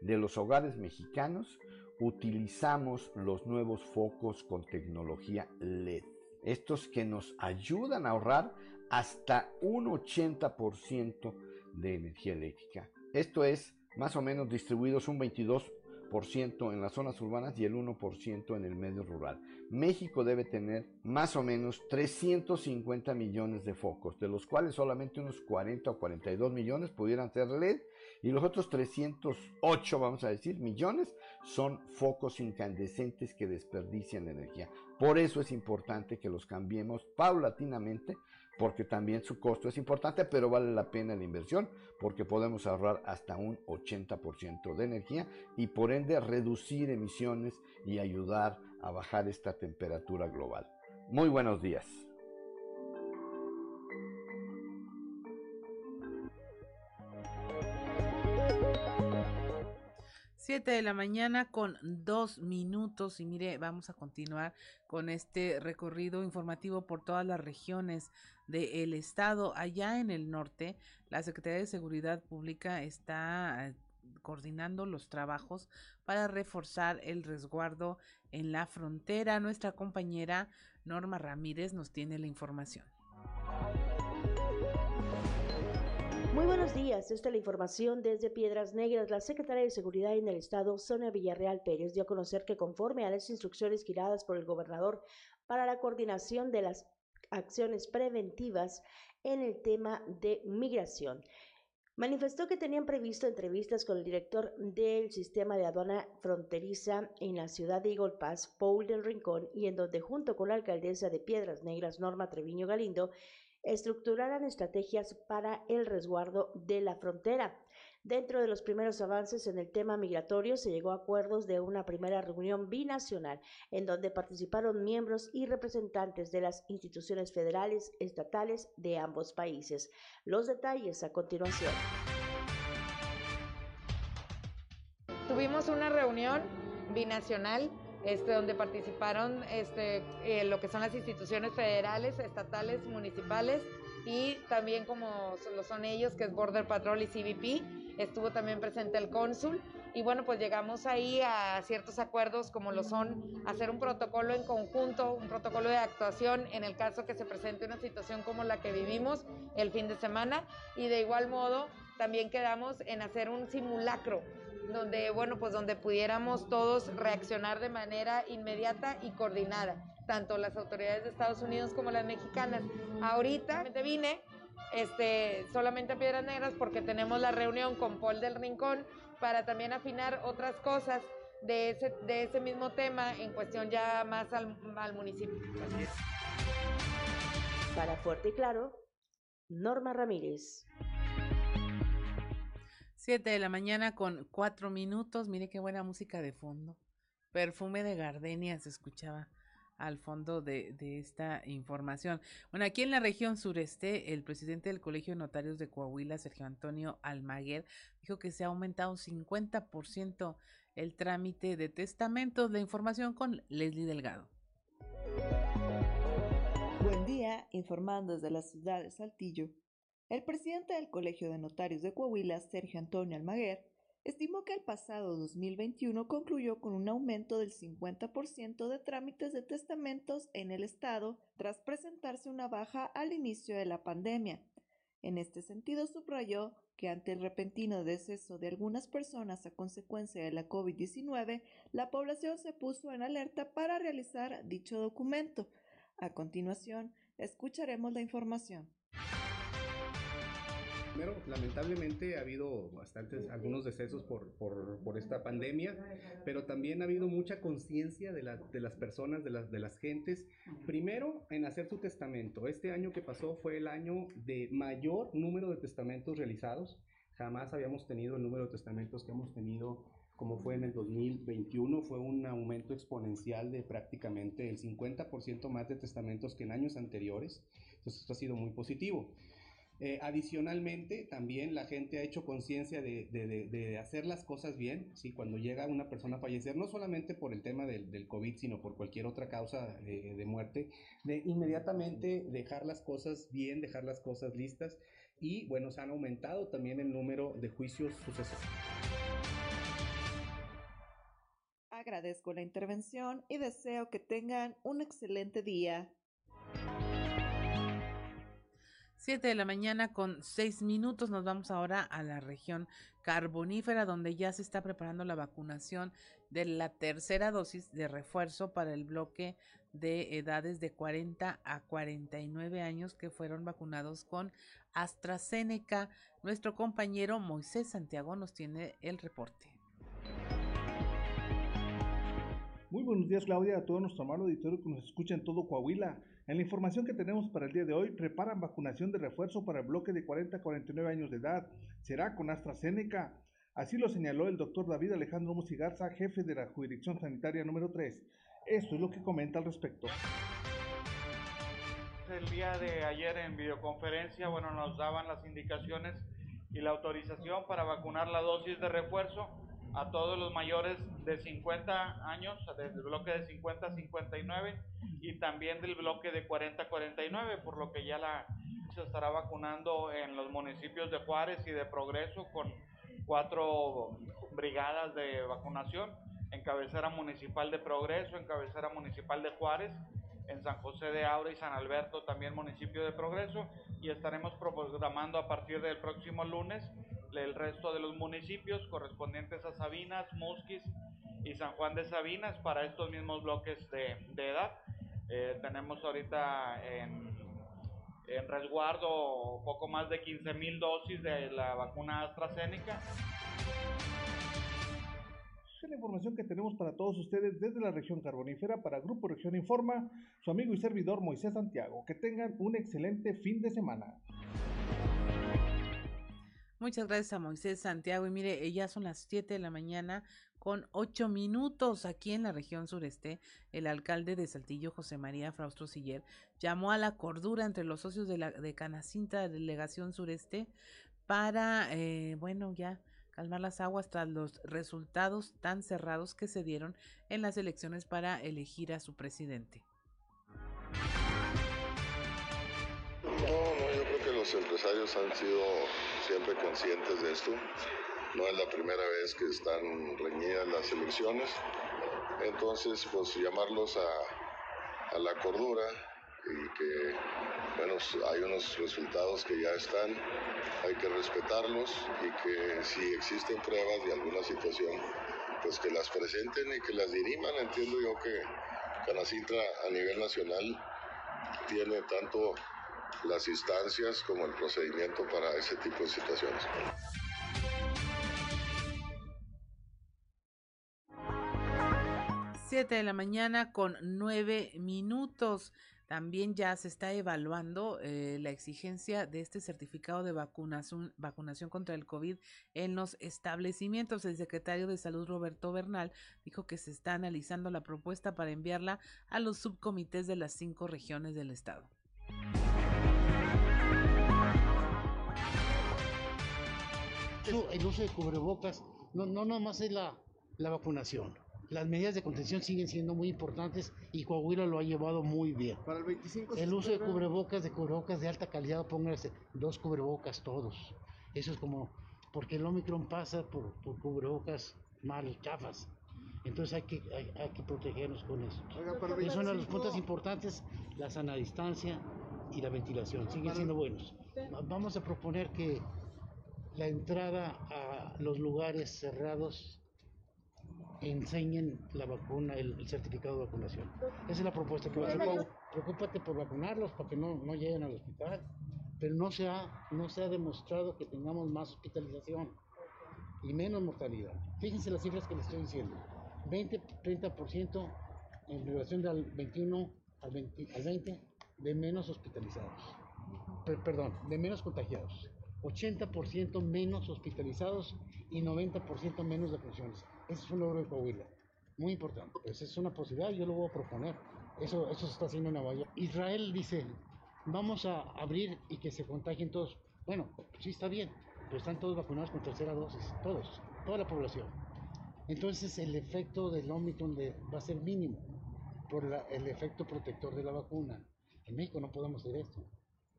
de los hogares mexicanos utilizamos los nuevos focos con tecnología LED. Estos que nos ayudan a ahorrar hasta un 80% de energía eléctrica. Esto es más o menos distribuidos un 22% en las zonas urbanas y el 1% en el medio rural. México debe tener más o menos 350 millones de focos, de los cuales solamente unos 40 o 42 millones pudieran ser LED y los otros 308, vamos a decir, millones son focos incandescentes que desperdician energía. Por eso es importante que los cambiemos paulatinamente porque también su costo es importante, pero vale la pena la inversión porque podemos ahorrar hasta un 80% de energía y por ende reducir emisiones y ayudar a bajar esta temperatura global. Muy buenos días. 7 de la mañana con dos minutos y mire, vamos a continuar con este recorrido informativo por todas las regiones del estado. Allá en el norte, la Secretaría de Seguridad Pública está eh, coordinando los trabajos para reforzar el resguardo en la frontera. Nuestra compañera Norma Ramírez nos tiene la información. Muy buenos días, esta es la información desde Piedras Negras. La secretaria de Seguridad en el Estado, Sonia Villarreal Pérez, dio a conocer que conforme a las instrucciones giradas por el gobernador para la coordinación de las acciones preventivas en el tema de migración, manifestó que tenían previsto entrevistas con el director del sistema de aduana fronteriza en la ciudad de Eagle Pass, Paul del Rincón, y en donde junto con la alcaldesa de Piedras Negras, Norma Treviño Galindo, estructurarán estrategias para el resguardo de la frontera. Dentro de los primeros avances en el tema migratorio se llegó a acuerdos de una primera reunión binacional en donde participaron miembros y representantes de las instituciones federales, estatales de ambos países. Los detalles a continuación. Tuvimos una reunión binacional este, donde participaron este, eh, lo que son las instituciones federales, estatales, municipales y también como lo son ellos, que es Border Patrol y CBP. Estuvo también presente el cónsul y bueno, pues llegamos ahí a ciertos acuerdos como lo son hacer un protocolo en conjunto, un protocolo de actuación en el caso que se presente una situación como la que vivimos el fin de semana y de igual modo también quedamos en hacer un simulacro donde, bueno, pues donde pudiéramos todos reaccionar de manera inmediata y coordinada, tanto las autoridades de Estados Unidos como las mexicanas. Ahorita vine este, solamente a Piedras Negras porque tenemos la reunión con Paul del Rincón para también afinar otras cosas de ese, de ese mismo tema en cuestión ya más al, al municipio. Para Fuerte y Claro, Norma Ramírez. 7 de la mañana con cuatro minutos. Mire qué buena música de fondo. Perfume de gardenia se escuchaba al fondo de, esta información. Bueno, aquí en la región sureste, el presidente del Colegio de Notarios de Coahuila, Sergio Antonio Almaguer, dijo que se ha aumentado un 50% el trámite de testamentos. La información con Leslie Delgado. Buen día, informando desde la ciudad de Saltillo. El presidente del Colegio de Notarios de Coahuila, Sergio Antonio Almaguer, estimó que el pasado 2021 concluyó con un aumento del 50% de trámites de testamentos en el Estado tras presentarse una baja al inicio de la pandemia. En este sentido, subrayó que ante el repentino deceso de algunas personas a consecuencia de la COVID-19, la población se puso en alerta para realizar dicho documento. A continuación, escucharemos la información. Primero, lamentablemente ha habido bastantes, algunos decesos por, por, por esta pandemia, pero también ha habido mucha conciencia de, la, de, las personas, de las, de las gentes, primero en hacer su testamento. Este año que pasó fue el año de mayor número de testamentos realizados. Jamás habíamos tenido el número de testamentos que hemos tenido como fue en el 2021, fue un aumento exponencial de prácticamente el 50% más de testamentos que en años anteriores. Entonces, esto ha sido muy positivo. Eh, adicionalmente, también la gente ha hecho conciencia de, hacer las cosas bien, ¿sí? cuando llega una persona a fallecer, no solamente por el tema del, del COVID, sino por cualquier otra causa eh, de muerte, de inmediatamente dejar las cosas bien, dejar las cosas listas y bueno, se han aumentado también el número de juicios sucesores. Agradezco la intervención y deseo que tengan un excelente día. 7 de la mañana con 6 minutos nos vamos ahora a la región carbonífera donde ya se está preparando la vacunación de la tercera dosis de refuerzo para el bloque de edades de 40 a 49 años que fueron vacunados con AstraZeneca. Nuestro compañero Moisés Santiago nos tiene el reporte. Muy buenos días Claudia, a todo nuestro amable auditorio que nos escucha en todo Coahuila. En la información que tenemos para el día de hoy, preparan vacunación de refuerzo para el bloque de 40 a 49 años de edad. Será con AstraZeneca. Así lo señaló el doctor David Alejandro Musigarza, jefe de la Jurisdicción Sanitaria número 3. Esto es lo que comenta al respecto. El día de ayer en videoconferencia, bueno, nos daban las indicaciones y la autorización para vacunar la dosis de refuerzo a todos los mayores de 50 años, del bloque de 50 a 59 y también del bloque de 40 a 49, por lo que ya la, se estará vacunando en los municipios de Juárez y de Progreso con cuatro brigadas de vacunación, en cabecera municipal de Progreso, en cabecera municipal de Juárez, en San José de Aura y San Alberto, también municipio de Progreso, y estaremos programando a partir del próximo lunes el resto de los municipios correspondientes a Sabinas, Musquis y San Juan de Sabinas para estos mismos bloques de, edad. Eh, tenemos ahorita en, en resguardo poco más de 15 mil dosis de la vacuna AstraZeneca es la información que tenemos para todos ustedes desde la región carbonífera para Grupo Región Informa, su amigo y servidor Moisés Santiago. Que tengan un excelente fin de semana. Muchas gracias a Moisés Santiago. Y mire, ya son las 7 de la mañana con 8 minutos aquí en la región sureste. El alcalde de Saltillo, José María Fraustro Siller, llamó a la cordura entre los socios de, la, de Canacinta, delegación sureste, para, eh, bueno, ya calmar las aguas tras los resultados tan cerrados que se dieron en las elecciones para elegir a su presidente. No, no, los empresarios han sido siempre conscientes de esto. No es la primera vez que están reñidas las elecciones. Entonces, pues llamarlos a, a la cordura y que, bueno, hay unos resultados que ya están, hay que respetarlos y que si existen pruebas de alguna situación, pues que las presenten y que las diriman. Entiendo yo que Canacintra a nivel nacional tiene tanto las instancias como el procedimiento para ese tipo de situaciones. Siete de la mañana con nueve minutos. También ya se está evaluando eh, la exigencia de este certificado de vacunación, vacunación contra el COVID en los establecimientos. El secretario de Salud, Roberto Bernal, dijo que se está analizando la propuesta para enviarla a los subcomités de las cinco regiones del estado. El uso de cubrebocas no, no nomás es la, la vacunación las medidas de contención siguen siendo muy importantes y Coahuila lo ha llevado muy bien. Para el 25 El uso de cubrebocas, de cubrebocas de alta calidad, pónganse dos cubrebocas todos. Eso es como, porque el Omicron pasa por, por cubrebocas mal, chafas. Entonces hay que, hay, que protegernos con eso. es una de los puntos importantes, la sana distancia y la ventilación. Siguen siendo buenos. Vamos a proponer que la entrada a los lugares cerrados enseñen la vacuna, el, certificado de vacunación. Esa es la propuesta que va a hacer. Preocúpate por vacunarlos para que no, no lleguen al hospital. Pero no se, ha, no se ha demostrado que tengamos más hospitalización y menos mortalidad. Fíjense las cifras que les estoy diciendo. 20-30% en relación del 21 al 20, al 20 de menos hospitalizados. perdón, de menos contagiados. 80% menos hospitalizados y 90% menos defunciones. Ese es un logro de Coahuila, muy importante. Pues es una posibilidad, yo lo voy a proponer. Eso, eso se está haciendo en Nueva York. Israel dice, vamos a abrir y que se contagien todos. Bueno, sí está bien, pero están todos vacunados con tercera dosis, todos, toda la población. Entonces el efecto del Omicron va a ser mínimo por el efecto protector de la vacuna. En México no podemos hacer esto.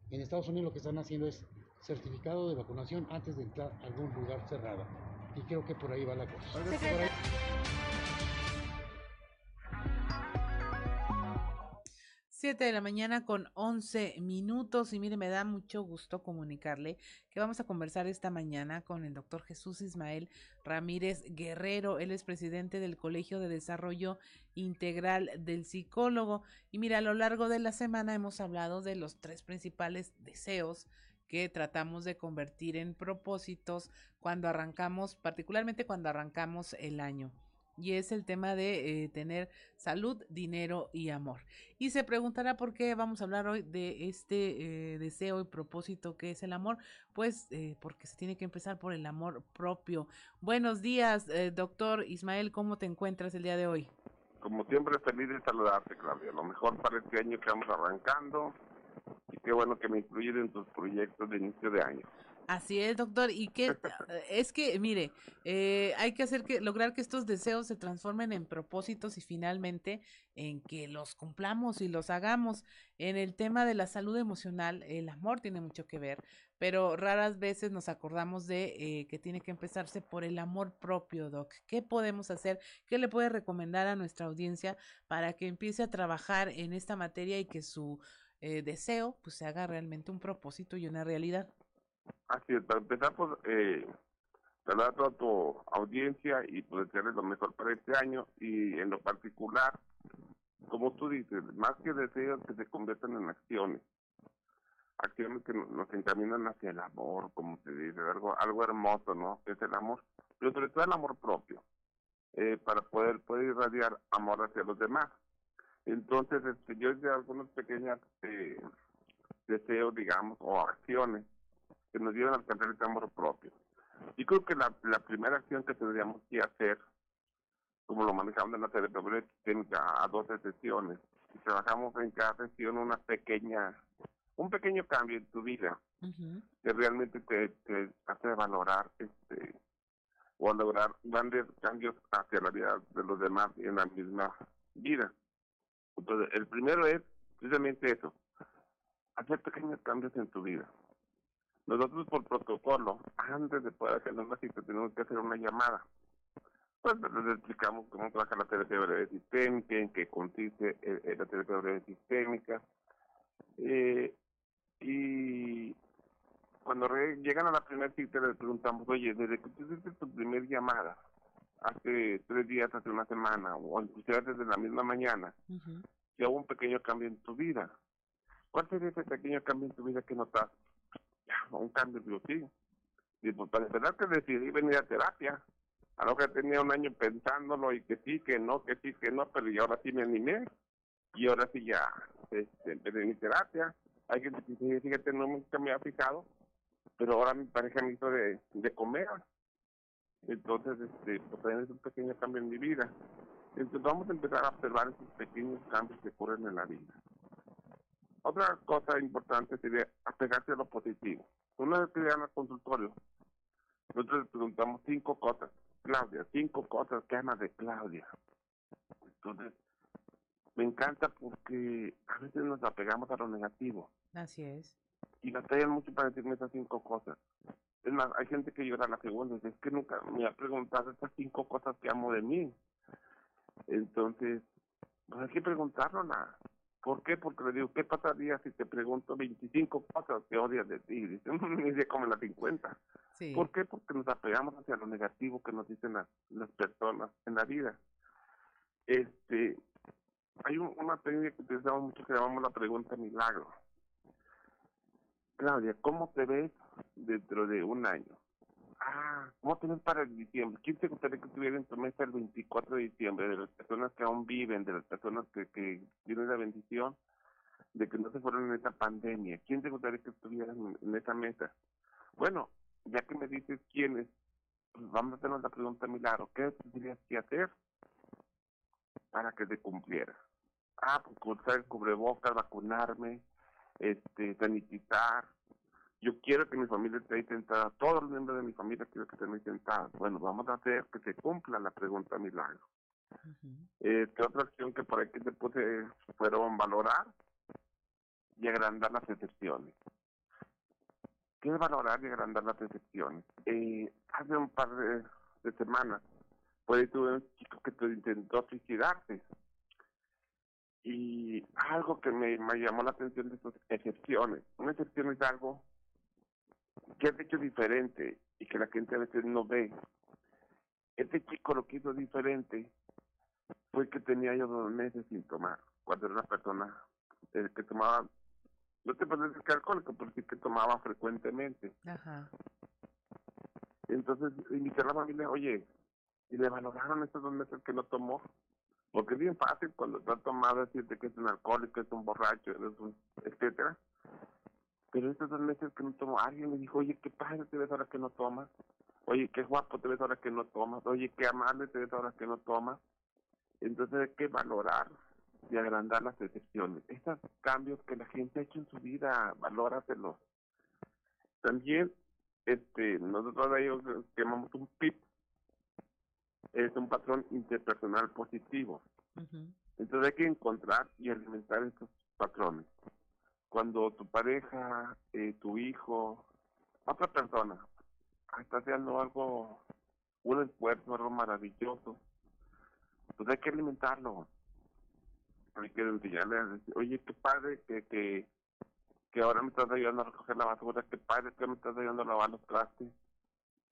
En Estados Unidos lo que están haciendo es certificado de vacunación antes de entrar a algún lugar cerrado y creo que por ahí va la cosa. Siete de la mañana con 11 minutos y mire, me da mucho gusto comunicarle que vamos a conversar esta mañana con el doctor Jesús Ismael Ramírez Guerrero. Él es presidente del Colegio de Desarrollo Integral del Psicólogo. Y mira, a lo largo de la semana hemos hablado de los tres principales deseos que tratamos de convertir en propósitos cuando arrancamos, particularmente cuando arrancamos el año. Y es el tema de eh, tener salud, dinero y amor. Y se preguntará por qué vamos a hablar hoy de este eh, deseo y propósito que es el amor. Pues eh, porque se tiene que empezar por el amor propio. Buenos días, doctor Ismael, ¿cómo te encuentras el día de hoy? Como siempre, feliz de saludarte, Claudia. Lo mejor para este año que vamos arrancando y qué bueno que me incluyen en tus proyectos de inicio de año. Así es, doctor. Y que es que, mire, eh, hay que hacer que lograr que estos deseos se transformen en propósitos y finalmente en que los cumplamos y los hagamos. En el tema de la salud emocional, el amor tiene mucho que ver, pero raras veces nos acordamos de eh, que tiene que empezarse por el amor propio, Doc. ¿Qué podemos hacer? ¿Qué le puede recomendar a nuestra audiencia para que empiece a trabajar en esta materia y que su eh, deseo pues se haga realmente un propósito y una realidad? Así es, para empezar, pues, eh, saludar a tu audiencia y pues desearles lo mejor para este año y en lo particular, como tú dices, más que deseos que se conviertan en acciones, acciones que nos encaminan hacia el amor, como se dice, algo, algo hermoso, ¿no? Es el amor, pero sobre todo el amor propio, eh, para poder, poder irradiar amor hacia los demás. Entonces, este, yo hice algunos pequeños eh, deseos, digamos, o acciones que nos llevan a alcanzar ese amor propio. Y creo que la, la primera acción que tendríamos que hacer, como lo manejamos en la terapia sistémica a 12 sesiones, y trabajamos en cada sesión una pequeña, un pequeño cambio en tu vida, que realmente te, te hace valorar este o lograr grandes cambios hacia la vida de los demás y en la misma vida. Entonces, el primero es precisamente eso, hacer pequeños cambios en tu vida. Nosotros por protocolo, antes de poder hacer una cita, tenemos que hacer una llamada. Pues les explicamos cómo trabaja la terapia breve sistémica, en qué consiste eh, eh, la terapia breve sistémica. Eh, y cuando llegan a la primera cita les preguntamos, oye, desde que tú hiciste tu primera llamada, hace tres días, hace una semana, o inclusive desde la misma mañana, si hubo un pequeño cambio en tu vida. ¿Cuál sería ese pequeño cambio en tu vida que notas? un cambio, digo, sí. Y pues para empezar que decidí venir a terapia. A lo que tenía un año pensándolo y que sí, que no, que sí, que no, pero y ahora sí me animé. Y ahora sí ya este, empecé mi terapia. Hay que fíjate, no nunca me había fijado, pero ahora mi pareja me hizo de, de comer. Entonces, este, pues es un pequeño cambio en mi vida. Entonces vamos a empezar a observar esos pequeños cambios que ocurren en la vida. Otra cosa importante sería apegarse a lo positivo. Una vez que llegan al consultorio, nosotros le preguntamos cinco cosas. Claudia, cinco cosas que amas de Claudia. Entonces, me encanta porque a veces nos apegamos a lo negativo. Así es. Y batallan mucho para decirme esas cinco cosas. Es más, hay gente que llora la segunda y dice, es que nunca me ha preguntado estas cinco cosas que amo de mí. Entonces, pues hay que preguntarlo. La, ¿Por qué? Porque le digo, ¿qué pasaría si te pregunto 25 cosas que odias de ti? Dice, ni se come las 50. ¿Por qué? Porque nos apegamos hacia lo negativo que nos dicen las, las personas en la vida. Este, hay una técnica que utilizamos mucho que llamamos la pregunta milagro. Claudia, ¿cómo te ves dentro de un año? Ah, ¿cómo te ves para el diciembre? ¿Quién te gustaría que estuviera en tu mesa el 24 de diciembre? De las personas que aún viven, de las personas que, que tienen la bendición de que no se fueron en esa pandemia. ¿Quién te gustaría que estuviera en, esa mesa? Bueno, ya que me dices quiénes, pues vamos a hacernos la pregunta milagro. ¿Qué tendrías que hacer para que te cumpliera? Ah, pues usar el cubrebocas, vacunarme, este, sanitizar, yo quiero que mi familia esté ahí sentada, todos los miembros de mi familia quiero que estén ahí sentados. Bueno, vamos a hacer que se cumpla la pregunta milagro. Este, otra acción que por aquí te puse fueron valorar y agrandar las excepciones. ¿Qué es valorar y agrandar las excepciones? Eh, hace un par de, semanas, pues tuve un chico que te intentó suicidarse. Y algo que me, me llamó la atención de esas excepciones. Una excepción es algo que has hecho diferente y que la gente a veces no ve. Este chico lo que hizo diferente fue que tenía yo dos meses sin tomar, cuando era una persona eh, que tomaba, no te puedes decir que alcohólico, pero sí que tomaba frecuentemente. Ajá. Entonces invité a la familia, oye, y le valoraron estos dos meses que no tomó. Porque es bien fácil cuando está tomado decirte que es un alcohólico, es un borracho, es un, etcétera. Pero estos dos meses que no tomo, alguien me dijo, oye, qué padre te ves ahora que no tomas. Oye, qué guapo te ves ahora que no tomas. Oye, qué amable te ves ahora que no tomas. Entonces hay que valorar y agrandar las excepciones. Estos cambios que la gente ha hecho en su vida, valóraselos. También, este, nosotros ellos llamamos un PIP. Es un patrón interpersonal positivo. Entonces hay que encontrar y alimentar estos patrones cuando tu pareja, eh, tu hijo, otra persona está haciendo algo, un esfuerzo, algo maravilloso, pues hay que alimentarlo. Hay que enseñarle, oye, qué padre que, que, que ahora me estás ayudando a recoger la basura, qué padre que me estás ayudando a lavar los trastes,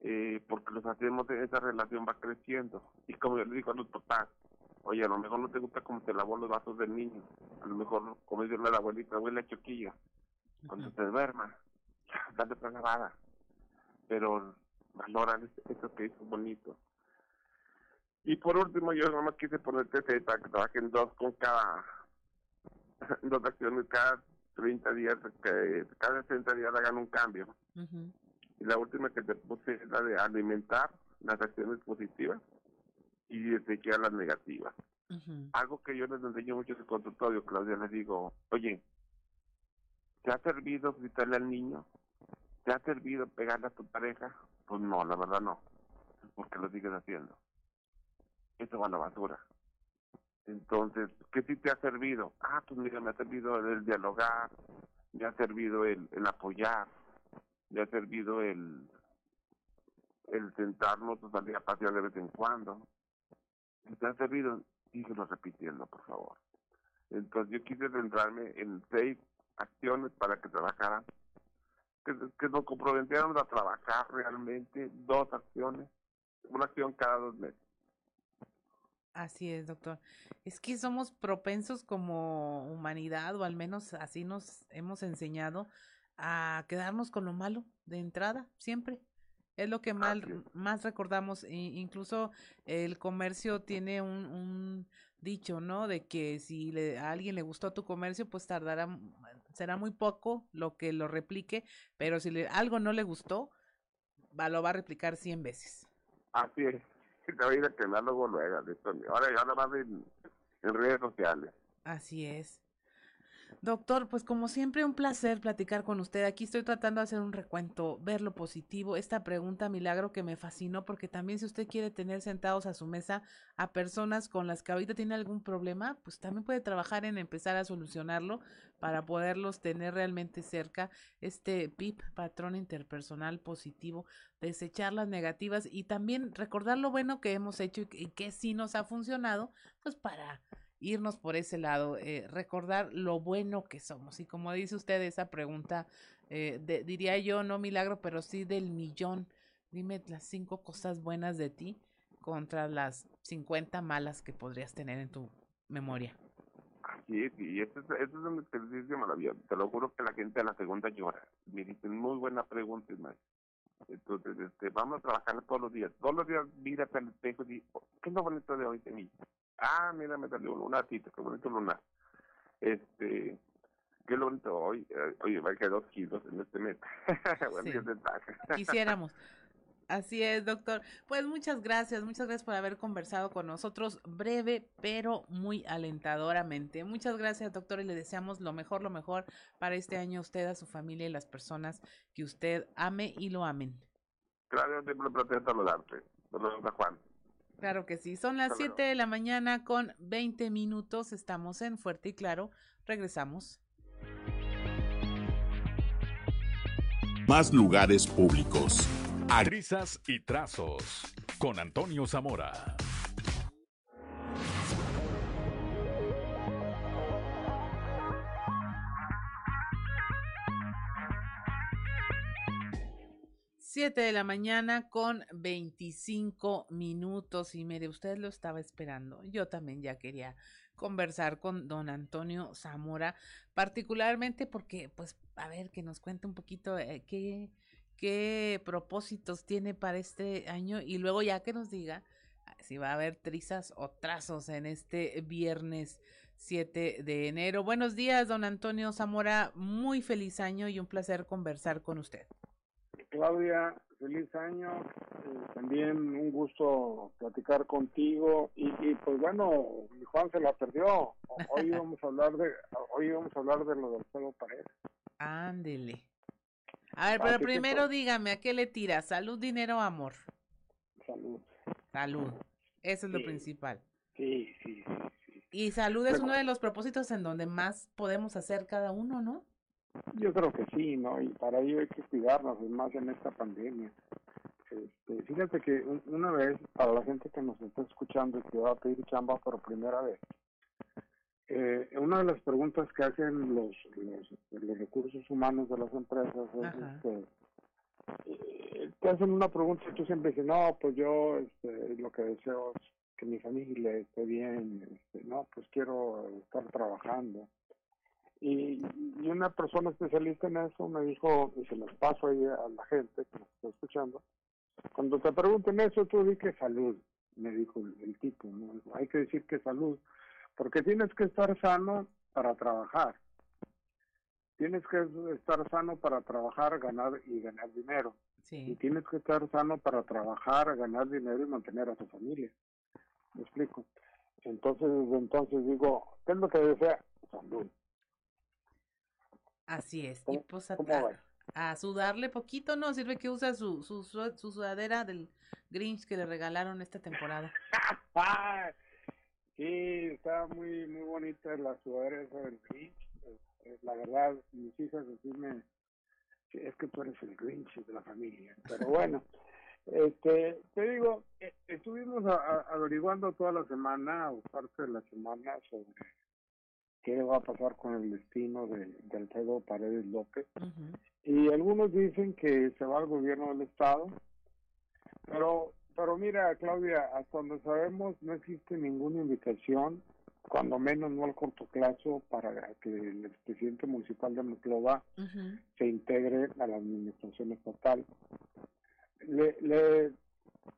eh, porque los hacemos, esa relación va creciendo. Y como yo le digo a los papás, oye, a lo mejor no te gusta cómo te lavó los vasos del niño, a lo mejor, como dice la abuelita, abuela choquilla, cuando te duerma, dale otra lavada, pero valora eso que hizo bonito. Y por último, yo nomás quise ponerte para que trabajen dos con cada, dos acciones cada 30 días, que cada 30 días hagan un cambio. Y la última que te puse es la de alimentar las acciones positivas y desechar las negativas. Algo que yo les enseño mucho en el consultorio, Claudia, les digo, oye, ¿te ha servido gritarle al niño? ¿Te ha servido pegarle a tu pareja? Pues no, la verdad no. Porque lo sigues haciendo. Eso va a la basura. Entonces, ¿qué sí te ha servido? Ah, pues mira, me ha servido el dialogar, me ha servido el, el apoyar, me ha servido el, el sentarnos o salir a pasear de vez en cuando. ¿Te ha servido? Síguelo repitiendo, por favor. Entonces, yo quise centrarme en seis acciones para que trabajaran que, nos comprometieron a trabajar realmente dos acciones, una acción cada dos meses. Así es, doctor. Es que somos propensos como humanidad, o al menos así nos hemos enseñado, a quedarnos con lo malo de entrada, siempre. Es lo que mal, más recordamos. E incluso el comercio tiene un, un dicho, ¿no? De que si le, a alguien le gustó tu comercio, pues tardará será muy poco lo que lo replique, pero si le, algo no le gustó, va, lo va a replicar 100 veces. Así es, te va a ir a quemar luego luego. Ahora ya lo en, en redes sociales. Así es. Doctor, pues como siempre un placer platicar con usted. Aquí estoy tratando de hacer un recuento, ver lo positivo. Esta pregunta milagro que me fascinó porque también si usted quiere tener sentados a su mesa a personas con las que ahorita tiene algún problema, pues también puede trabajar en empezar a solucionarlo para poderlos tener realmente cerca. Este PIP, patrón interpersonal positivo, desechar las negativas y también recordar lo bueno que hemos hecho y que sí nos ha funcionado, pues para irnos por ese lado, eh, recordar lo bueno que somos. Y como dice usted, esa pregunta, eh, diría yo, no milagro, pero sí del millón. Dime las cinco cosas buenas de ti contra las 50 malas que podrías tener en tu memoria. Sí, sí, eso es, eso es un ejercicio maravilloso. Te lo juro que la gente a la segunda llora. Me dicen, muy buena pregunta, más. Entonces, este, vamos a trabajar todos los días. Todos los días mírate al espejo y di, oh, ¿qué es lo bonito de hoy de mí? Ah, mira, me salió un lunarcito, qué bonito lunar. Este, qué bonito hoy. Eh, oye, va a quedar dos kilos en este mes. bueno, sí. Quisiéramos. Así es, doctor. Pues muchas gracias, muchas gracias por haber conversado con nosotros, breve pero muy alentadoramente. Muchas gracias, doctor, y le deseamos lo mejor, lo mejor para este año a usted, a su familia y las personas que usted ame y lo amen. Claro, siempre pretendo saludarte. Saludos a Juan. Claro que sí. Son las 7 de la mañana con 20 minutos. Estamos en Fuerte y Claro. Regresamos. Más lugares públicos. Risas y trazos. Con Antonio Zamora. 7 de la mañana con 25 minutos y mire, usted lo estaba esperando. Yo también ya quería conversar con don Antonio Zamora, particularmente porque, pues, a ver, que nos cuente un poquito eh, qué, qué propósitos tiene para este año y luego ya que nos diga ah, si va a haber trizas o trazos en este viernes 7 de enero. Buenos días, don Antonio Zamora. Muy feliz año y un placer conversar con usted. Claudia, feliz año. Eh, también un gusto platicar contigo. Y, pues bueno, mi Juan se la perdió. Hoy vamos a hablar de, hoy vamos a hablar de lo del juego pared. Ándele. A ver, pero primero dígame, ¿a qué le tira? ¿Salud, dinero o amor? Salud. Salud. Eso es lo principal. Sí, sí, sí. Y salud es uno de los propósitos en donde más podemos hacer cada uno, ¿no? Yo creo que sí, ¿no? Y para ello hay que cuidarnos, más en esta pandemia. Este, fíjate que una vez, para la gente que nos está escuchando y que va a pedir chamba por primera vez, eh, una de las preguntas que hacen los, los, recursos humanos de las empresas es este, eh, te hacen una pregunta y tú siempre dices, no, pues yo este, lo que deseo es que mi familia esté bien, este, no, pues quiero estar trabajando. Y, y, una persona especialista en eso me dijo, y se los paso ahí a la gente que nos está escuchando, cuando te pregunten eso, tú di que salud, me dijo el, tipo, ¿no? hay que decir que salud, porque tienes que estar sano para trabajar. Tienes que estar sano para trabajar, ganar y ganar dinero. Y tienes que estar sano para trabajar, ganar dinero y mantener a tu familia. ¿Me explico? Entonces, entonces digo, ¿qué es lo que desea? Salud. Así es. y pues a, a, sudarle poquito, ¿no? Sirve que usa su, su, su, sudadera del Grinch que le regalaron esta temporada. sí, está muy muy bonita la sudadera del Grinch. La verdad, mis hijas así me... Es que tú eres el Grinch de la familia. Pero bueno. Este, te digo, eh, estuvimos averiguando toda la semana o parte de la semana sobre qué va a pasar con el destino de, de Alfredo Paredes López. Y algunos dicen que se va al gobierno del Estado, pero, pero mira, Claudia, hasta donde sabemos no existe ninguna invitación, cuando menos no al corto plazo, para que el expresidente municipal de Monclova se integre a la administración estatal. Le, le,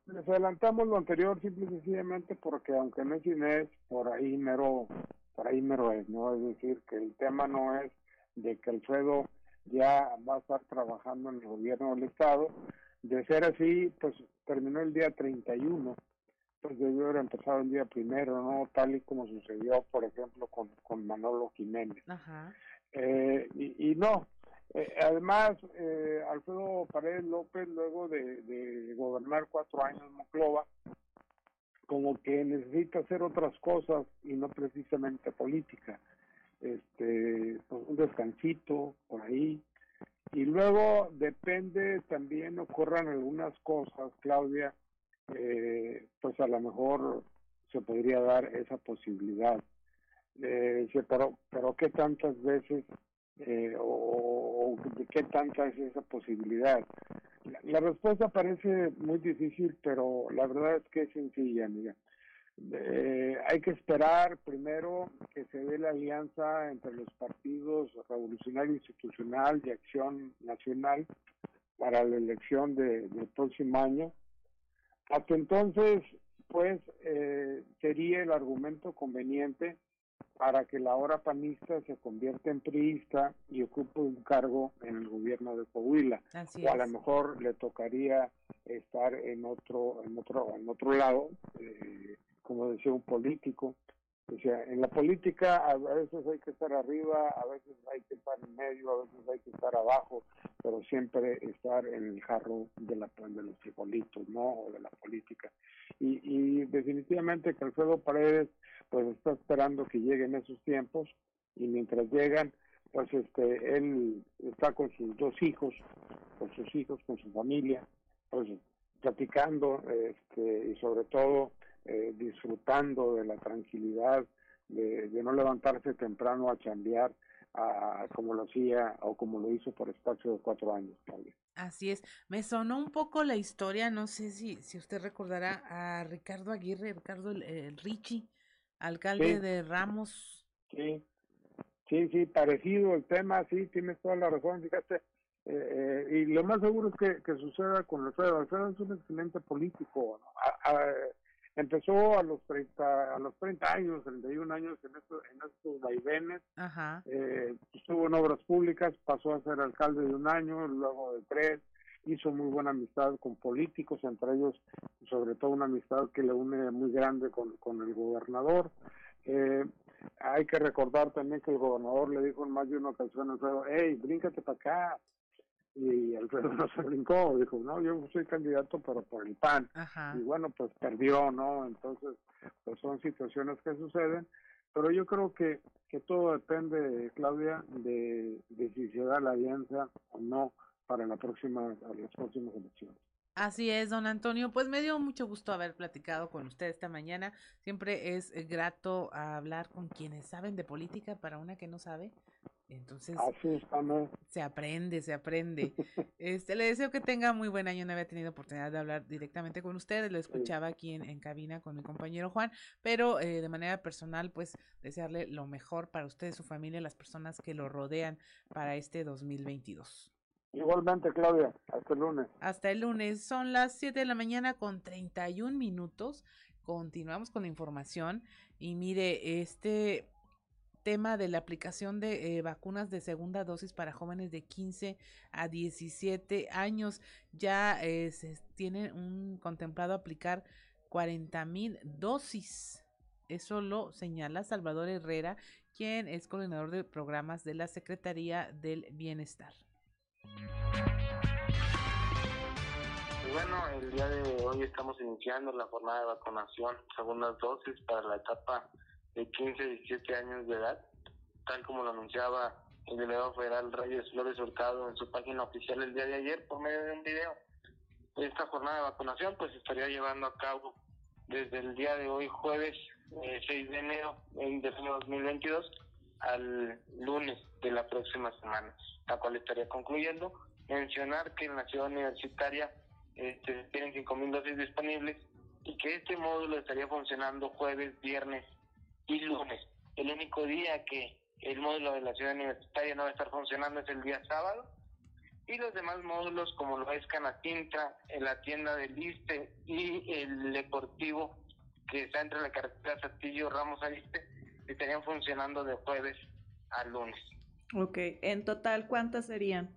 les adelantamos lo anterior simple y sencillamente porque aunque no es Inés, por ahí mero, por ahí mero es, ¿no? Es decir, que el tema no es de que Alfredo ya va a estar trabajando en el gobierno del Estado. De ser así, pues terminó el día 31, pues debió haber empezado el día primero, ¿no? Tal y como sucedió, por ejemplo, con, con Manolo Jiménez. Eh, y, y no, eh, además, eh, Alfredo Paredes López, luego de, gobernar cuatro años en Moclova, como que necesita hacer otras cosas y no precisamente política. Este, pues, un descansito por ahí. Y luego depende, también ocurran algunas cosas, Claudia, eh, pues a lo mejor se podría dar esa posibilidad. pero, pero ¿qué tantas veces eh, o, de qué tanta es esa posibilidad. La, respuesta parece muy difícil, pero la verdad es que es sencilla, amiga. Eh, hay que esperar primero que se dé la alianza entre los partidos Revolucionario Institucional y Acción Nacional para la elección de, del próximo año. Hasta entonces, pues, eh, sería el argumento conveniente para que la hora panista se convierta en priista y ocupe un cargo en el gobierno de Coahuila. o a lo mejor le tocaría estar en otro, en otro, en otro lado, eh, como decía un político. O sea, en la política a veces hay que estar arriba, a veces hay que estar en medio, a veces hay que estar abajo, pero siempre estar en el jarro de, la, de los frijolitos, ¿no? O de la política. Y, y definitivamente que Alfredo Paredes pues está esperando que lleguen esos tiempos y mientras llegan, pues este, él está con sus dos hijos, con sus hijos, con su familia, pues platicando este, y sobre todo eh, disfrutando de la tranquilidad de, no levantarse temprano a chambear a, como lo hacía o como lo hizo por espacio de cuatro años, Así es, me sonó un poco la historia, no sé si, si usted recordará a Ricardo Aguirre, Ricardo el Richie, alcalde de Ramos. Sí, sí, sí, parecido el tema, sí, tienes toda la razón, fíjate. Eh, eh, y lo más seguro es que, que suceda con Alfredo. Alfredo es un excelente político. Empezó a los 30, a los 30 años, 31 años en estos, en estos vaivenes. Eh, estuvo en obras públicas, pasó a ser alcalde de un año, luego de tres. Hizo muy buena amistad con políticos, entre ellos sobre todo una amistad que le une muy grande con, con el gobernador. Eh, hay que recordar también que el gobernador le dijo en más de una ocasión a Alfredo, hey, bríncate para acá. Y Alfredo no se brincó, dijo, no, yo soy candidato pero por el PAN. Y bueno, pues perdió, ¿no? Entonces, pues son situaciones que suceden, pero yo creo que, que todo depende, Claudia, de, de si se da la alianza o no para la próxima, las próximas elecciones. Así es, don Antonio. Pues me dio mucho gusto haber platicado con usted esta mañana. Siempre es grato hablar con quienes saben de política para una que no sabe. Entonces, se aprende, se aprende. Este, le deseo que tenga muy buen año. No había tenido oportunidad de hablar directamente con ustedes. Lo escuchaba aquí en, en cabina con mi compañero Juan, pero eh, de manera personal, pues desearle lo mejor para usted, su familia, las personas que lo rodean para este 2022. Igualmente, Claudia, hasta el lunes. Hasta el lunes, son las 7 de la mañana con 31 minutos. Continuamos con la información y mire, este tema de la aplicación de eh, vacunas de segunda dosis para jóvenes de 15 a 17 años ya eh, se tiene un contemplado aplicar 40 mil dosis. Eso lo señala Salvador Herrera, quien es coordinador de programas de la Secretaría del Bienestar. Bueno, el día de hoy estamos iniciando la jornada de vacunación, segundas dosis para la etapa de 15 a 17 años de edad, tal como lo anunciaba el delegado federal Reyes Flores Hurtado en su página oficial el día de ayer por medio de un video. Esta jornada de vacunación pues estaría llevando a cabo desde el día de hoy, jueves 6 eh, de enero del año 2022, al lunes de la próxima semana la cual estaría concluyendo. Mencionar que en la ciudad universitaria este, tienen 5.000 dosis disponibles y que este módulo estaría funcionando jueves, viernes y lunes. El único día que el módulo de la ciudad universitaria no va a estar funcionando es el día sábado y los demás módulos como lo es Canatintra, en la tienda del Liste y el deportivo que está entre la carretera Castillo Ramos Ariste estarían funcionando de jueves a lunes. Ok, en total, ¿cuántas serían?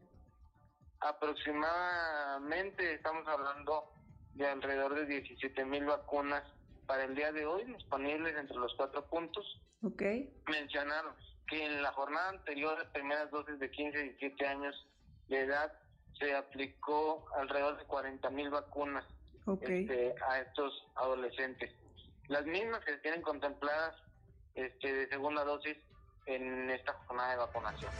Aproximadamente estamos hablando de alrededor de 17 mil vacunas para el día de hoy disponibles entre los cuatro puntos. Ok. Mencionaron que en la jornada anterior de primeras dosis de 15 y 17 años de edad se aplicó alrededor de 40 mil vacunas este, a estos adolescentes. Las mismas que se tienen contempladas este, de segunda dosis en esta jornada de vacunación.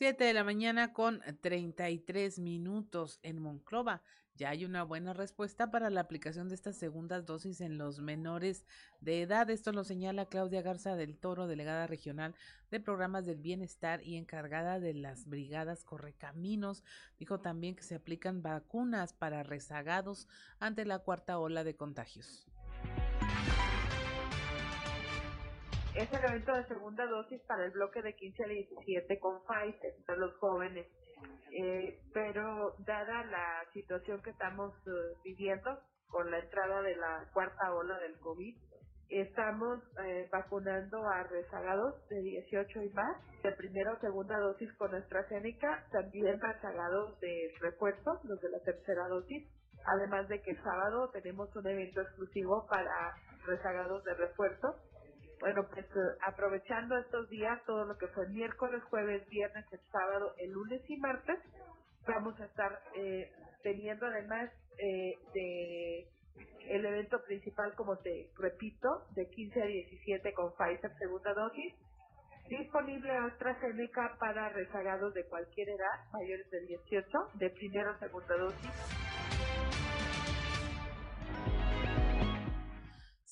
7 de la mañana con 33 minutos en Monclova. Ya hay una buena respuesta para la aplicación de estas segundas dosis en los menores de edad. Esto lo señala Claudia Garza del Toro, delegada regional de programas del bienestar y encargada de las brigadas Correcaminos. Dijo también que se aplican vacunas para rezagados ante la cuarta ola de contagios. Es el evento de segunda dosis para el bloque de 15 a 17 con Pfizer para los jóvenes. Eh, pero dada la situación que estamos eh, viviendo con la entrada de la cuarta ola del COVID, estamos eh, vacunando a rezagados de 18 y más, de primera o segunda dosis con AstraZeneca, también rezagados de refuerzo, los de la tercera dosis, además de que el sábado tenemos un evento exclusivo para rezagados de refuerzo bueno, pues eh, aprovechando estos días, todo lo que fue miércoles, jueves, viernes, el sábado, el lunes y martes, vamos a estar eh, teniendo además eh, de el evento principal, como te repito, de 15 a 17 con Pfizer segunda dosis, disponible AstraZeneca para rezagados de cualquier edad, mayores de 18, de primera o segunda dosis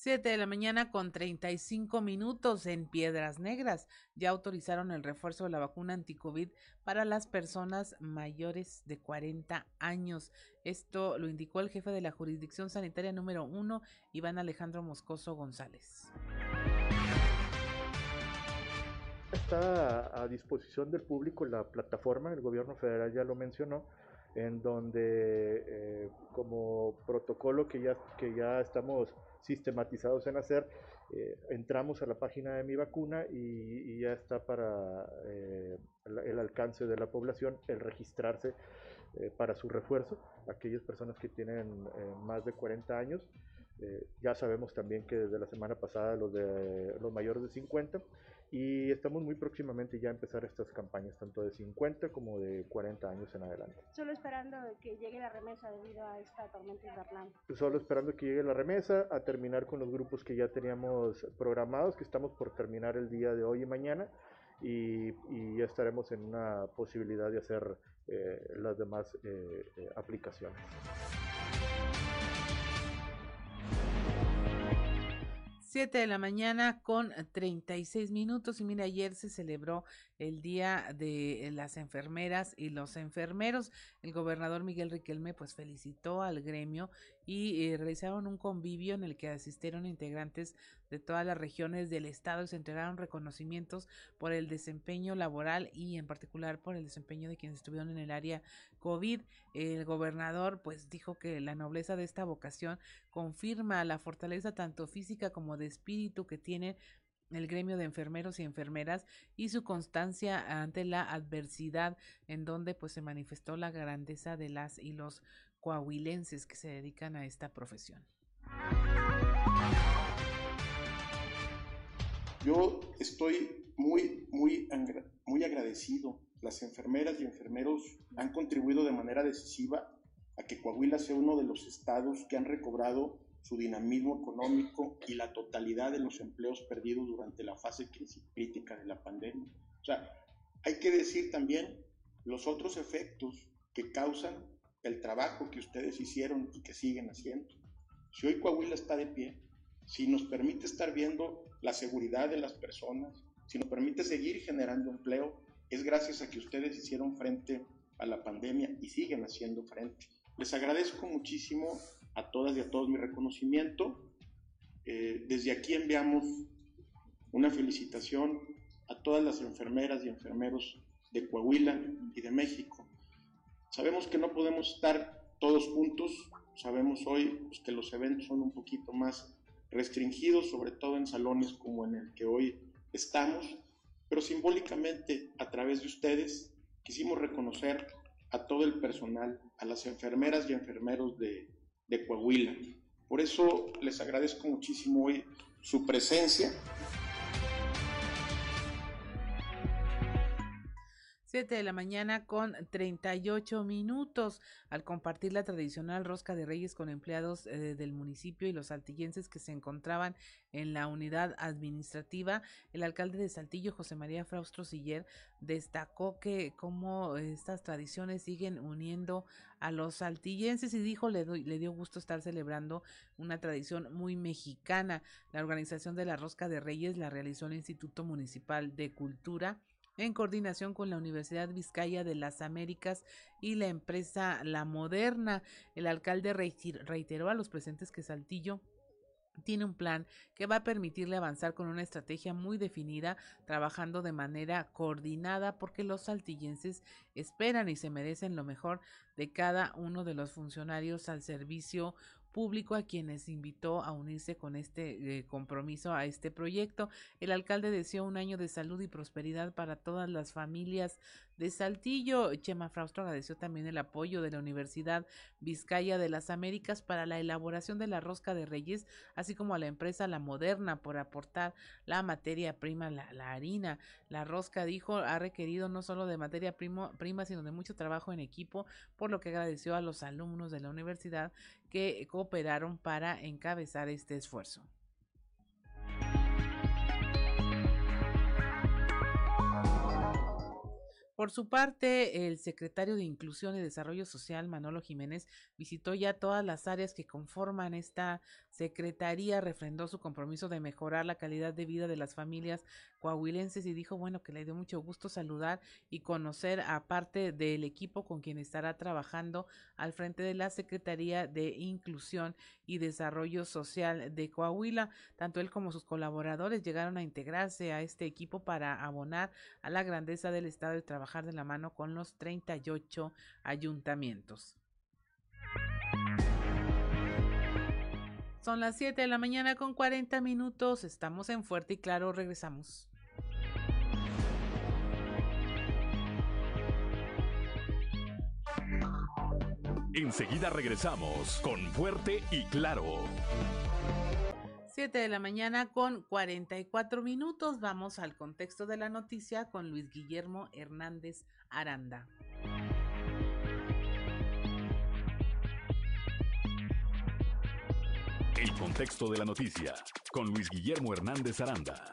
7 de la mañana con 35 minutos en Piedras Negras. Ya autorizaron el refuerzo de la vacuna anticovid para las personas mayores de 40 años. Esto lo indicó el jefe de la jurisdicción sanitaria número 1, Iván Alejandro Moscoso González. Está a disposición del público la plataforma, el gobierno federal ya lo mencionó, en donde eh, como protocolo que ya, que ya estamos sistematizados en hacer, eh, entramos a la página de mi vacuna y, ya está para eh, el, alcance de la población el registrarse eh, para su refuerzo, aquellas personas que tienen más de 40 años. ya sabemos también que desde la semana pasada los, de, los mayores de 50 y estamos muy próximamente ya a empezar estas campañas, tanto de 50 como de 40 años en adelante. Solo esperando que llegue la remesa debido a esta tormenta invernal. Solo esperando que llegue la remesa, a terminar con los grupos que ya teníamos programados, que estamos por terminar el día de hoy y mañana, y, y ya estaremos en una posibilidad de hacer eh, las demás eh, eh, aplicaciones. 7 de la mañana con 36 minutos y mira, ayer se celebró el Día de las Enfermeras y los Enfermeros. El gobernador Miguel Riquelme pues felicitó al gremio y eh, realizaron un convivio en el que asistieron integrantes de todas las regiones del estado y se entregaron reconocimientos por el desempeño laboral y en particular por el desempeño de quienes estuvieron en el área COVID. El gobernador pues dijo que la nobleza de esta vocación confirma la fortaleza tanto física como de espíritu que tiene el gremio de enfermeros y enfermeras y su constancia ante la adversidad en donde pues se manifestó la grandeza de las y los coahuilenses que se dedican a esta profesión. Yo estoy muy, muy, muy agradecido. Las enfermeras y enfermeros han contribuido de manera decisiva a que Coahuila sea uno de los estados que han recobrado su dinamismo económico y la totalidad de los empleos perdidos durante la fase crítica de la pandemia. O sea, hay que decir también los otros efectos que causan el trabajo que ustedes hicieron y que siguen haciendo. Si hoy Coahuila está de pie, si nos permite estar viendo la seguridad de las personas, si nos permite seguir generando empleo, es gracias a que ustedes hicieron frente a la pandemia y siguen haciendo frente. Les agradezco muchísimo a todas y a todos mi reconocimiento. Eh, desde aquí enviamos una felicitación a todas las enfermeras y enfermeros de Coahuila y de México. Sabemos que no podemos estar todos juntos, sabemos hoy pues, que los eventos son un poquito más restringidos, sobre todo en salones como en el que hoy estamos, pero simbólicamente a través de ustedes quisimos reconocer a todo el personal, a las enfermeras y enfermeros de, de Coahuila. Por eso les agradezco muchísimo hoy su presencia. 7 de la mañana con 38 minutos al compartir la tradicional rosca de reyes con empleados eh, del municipio y los saltillenses que se encontraban en la unidad administrativa. El alcalde de Saltillo, José María Fraustro Siller, destacó que como estas tradiciones siguen uniendo a los saltillenses y dijo le, le dio gusto estar celebrando una tradición muy mexicana. La organización de la rosca de reyes la realizó el Instituto Municipal de Cultura en coordinación con la Universidad Vizcaya de las Américas y la empresa La Moderna. El alcalde reiteró a los presentes que Saltillo tiene un plan que va a permitirle avanzar con una estrategia muy definida, trabajando de manera coordinada, porque los saltillenses esperan y se merecen lo mejor de cada uno de los funcionarios al servicio público a quienes invitó a unirse con este eh, compromiso a este proyecto. El alcalde deseó un año de salud y prosperidad para todas las familias de Saltillo. Chema Fraustro agradeció también el apoyo de la Universidad Vizcaya de las Américas para la elaboración de la rosca de reyes, así como a la empresa La Moderna por aportar la materia prima, la, harina. La rosca, dijo, ha requerido no solo de materia prima, sino de mucho trabajo en equipo, por lo que agradeció a los alumnos de la universidad que cooperaron para encabezar este esfuerzo. Por su parte, el secretario de Inclusión y Desarrollo Social, Manolo Jiménez, visitó ya todas las áreas que conforman esta secretaría, refrendó su compromiso de mejorar la calidad de vida de las familias coahuilenses y dijo, bueno, que le dio mucho gusto saludar y conocer a parte del equipo con quien estará trabajando al frente de la Secretaría de Inclusión y Desarrollo Social de Coahuila. Tanto él como sus colaboradores llegaron a integrarse a este equipo para abonar a la grandeza del Estado y trabajar de la mano con los 38 ayuntamientos. Son las 7 de la mañana con 40 minutos. Estamos en Fuerte y Claro. Regresamos. Enseguida regresamos con Fuerte y Claro. 7 de la mañana con 44 minutos. Vamos al contexto de la noticia con Luis Guillermo Hernández Aranda. El contexto de la noticia con Luis Guillermo Hernández Aranda.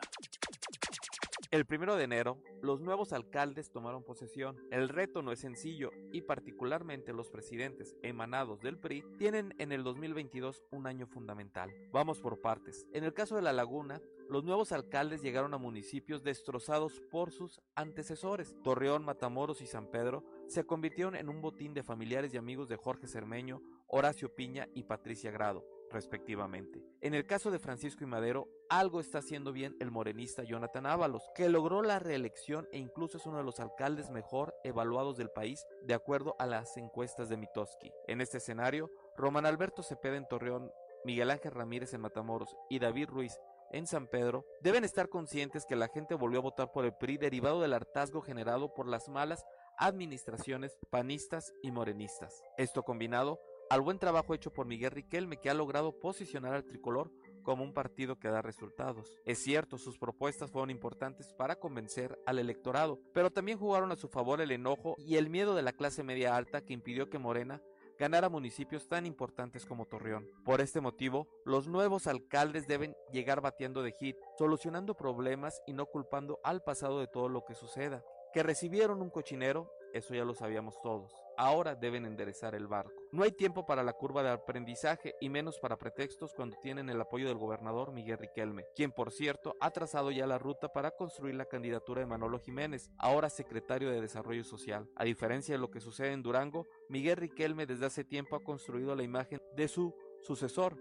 El primero de enero, los nuevos alcaldes tomaron posesión. El reto no es sencillo y particularmente los presidentes emanados del PRI tienen en el 2022 un año fundamental. Vamos por partes. En el caso de La Laguna, los nuevos alcaldes llegaron a municipios destrozados por sus antecesores. Torreón, Matamoros y San Pedro se convirtieron en un botín de familiares y amigos de Jorge Cermeño, Horacio Piña y Patricia Grado respectivamente. En el caso de Francisco y Madero, algo está haciendo bien el morenista Jonathan Ábalos, que logró la reelección e incluso es uno de los alcaldes mejor evaluados del país de acuerdo a las encuestas de Mitoski. En este escenario, Román Alberto Cepeda en Torreón, Miguel Ángel Ramírez en Matamoros y David Ruiz en San Pedro, deben estar conscientes que la gente volvió a votar por el PRI derivado del hartazgo generado por las malas administraciones panistas y morenistas. Esto combinado al buen trabajo hecho por Miguel Riquelme que ha logrado posicionar al tricolor como un partido que da resultados. Es cierto, sus propuestas fueron importantes para convencer al electorado, pero también jugaron a su favor el enojo y el miedo de la clase media alta que impidió que Morena ganara municipios tan importantes como Torreón. Por este motivo, los nuevos alcaldes deben llegar batiendo de hit, solucionando problemas y no culpando al pasado de todo lo que suceda. Que recibieron un cochinero eso ya lo sabíamos todos. Ahora deben enderezar el barco. No hay tiempo para la curva de aprendizaje y menos para pretextos cuando tienen el apoyo del gobernador Miguel Riquelme, quien por cierto ha trazado ya la ruta para construir la candidatura de Manolo Jiménez, ahora secretario de Desarrollo Social. A diferencia de lo que sucede en Durango, Miguel Riquelme desde hace tiempo ha construido la imagen de su sucesor,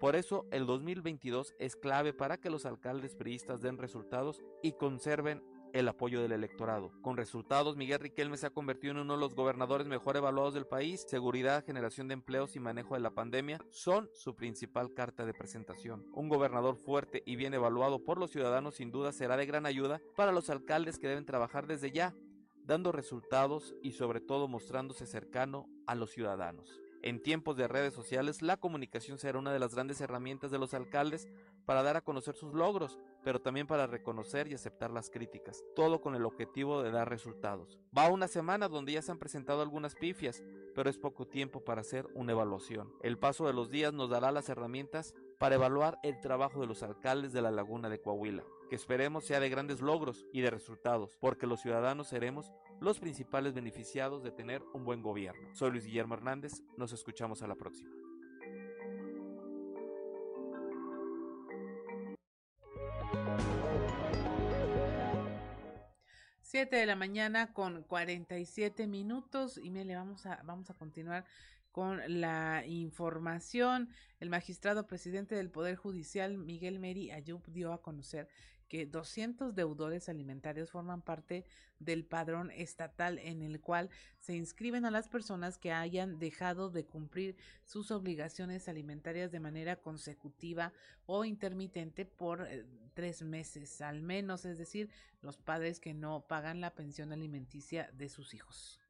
por eso el 2022 es clave para que los alcaldes priistas den resultados y conserven el apoyo del electorado. Con resultados, Miguel Riquelme se ha convertido en uno de los gobernadores mejor evaluados del país. Seguridad, generación de empleos y manejo de la pandemia son su principal carta de presentación. Un gobernador fuerte y bien evaluado por los ciudadanos sin duda será de gran ayuda para los alcaldes que deben trabajar desde ya, dando resultados y sobre todo mostrándose cercano a los ciudadanos. En tiempos de redes sociales, la comunicación será una de las grandes herramientas de los alcaldes para dar a conocer sus logros, pero también para reconocer y aceptar las críticas, todo con el objetivo de dar resultados. Va una semana donde ya se han presentado algunas pifias, pero es poco tiempo para hacer una evaluación. El paso de los días nos dará las herramientas para evaluar el trabajo de los alcaldes de la laguna de Coahuila, que esperemos sea de grandes logros y de resultados, porque los ciudadanos seremos los principales beneficiados de tener un buen gobierno. Soy Luis Guillermo Hernández, nos escuchamos a la próxima. 7 de la mañana con 47 minutos y le vamos a, vamos a continuar con la información. El magistrado presidente del Poder Judicial, Miguel Meri Ayub, dio a conocer que 200 deudores alimentarios forman parte del padrón estatal en el cual se inscriben a las personas que hayan dejado de cumplir sus obligaciones alimentarias de manera consecutiva o intermitente por eh, tres meses al menos, es decir, los padres que no pagan la pensión alimenticia de sus hijos.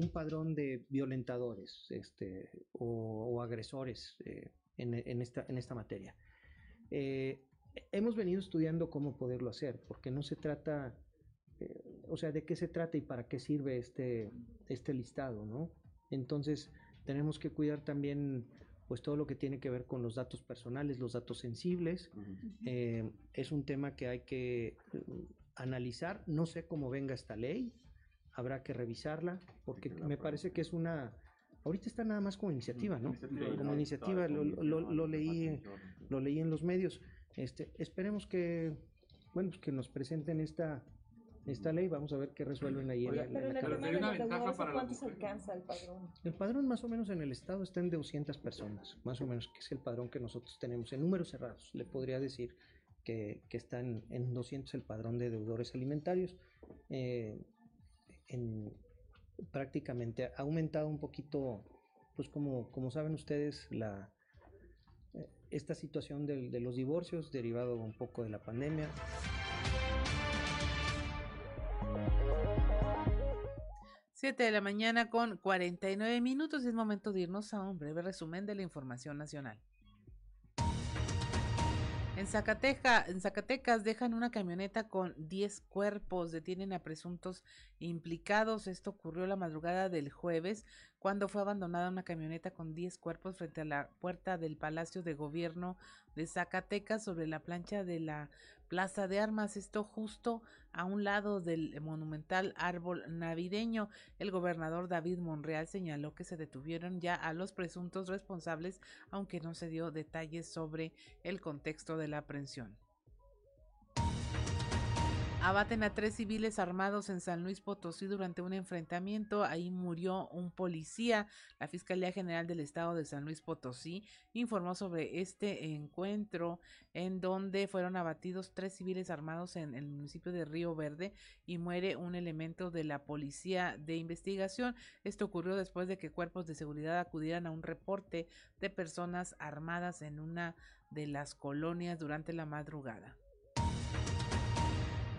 Un padrón de violentadores este, o, agresores eh, en, esta, en esta materia. Eh, hemos venido estudiando cómo poderlo hacer, porque no se trata, eh, o sea, de qué se trata y para qué sirve este, este listado, ¿no? Entonces, tenemos que cuidar también pues todo lo que tiene que ver con los datos personales, los datos sensibles. es un tema que hay que analizar. No sé cómo venga esta ley, habrá que revisarla, porque me parece que es una... Ahorita está nada más como iniciativa, ¿no? Como iniciativa, lo, lo, leí, lo leí en los medios. Este, esperemos que, bueno, que nos presenten esta, esta ley, vamos a ver qué resuelven ahí en la, ¿Cuántos alcanza el padrón? El padrón más o menos en el estado está en 200 personas, más o menos, que es el padrón que nosotros tenemos. En números cerrados, le podría decir que, que está en, en 200 el padrón de deudores alimentarios. Eh, en, prácticamente ha aumentado un poquito, pues como, como saben ustedes, la, eh, esta situación de, de los divorcios derivado un poco de la pandemia. 7 de la mañana con 49 minutos es momento de irnos a un breve resumen de la información nacional. En, Zacatecas, en Zacatecas dejan una camioneta con 10 cuerpos, detienen a presuntos implicados. Esto ocurrió la madrugada del jueves, cuando fue abandonada una camioneta con 10 cuerpos frente a la puerta del Palacio de Gobierno de Zacatecas sobre la plancha de la Plaza de Armas, esto justo a un lado del monumental árbol navideño. El gobernador David Monreal señaló que se detuvieron ya a los presuntos responsables, aunque no se dio detalles sobre el contexto de la aprehensión. Abaten a tres civiles armados en San Luis Potosí durante un enfrentamiento. Ahí murió un policía. La Fiscalía General del Estado de San Luis Potosí informó sobre este encuentro en donde fueron abatidos tres civiles armados en el municipio de Río Verde y muere un elemento de la policía de investigación. Esto ocurrió después de que cuerpos de seguridad acudieran a un reporte de personas armadas en una de las colonias durante la madrugada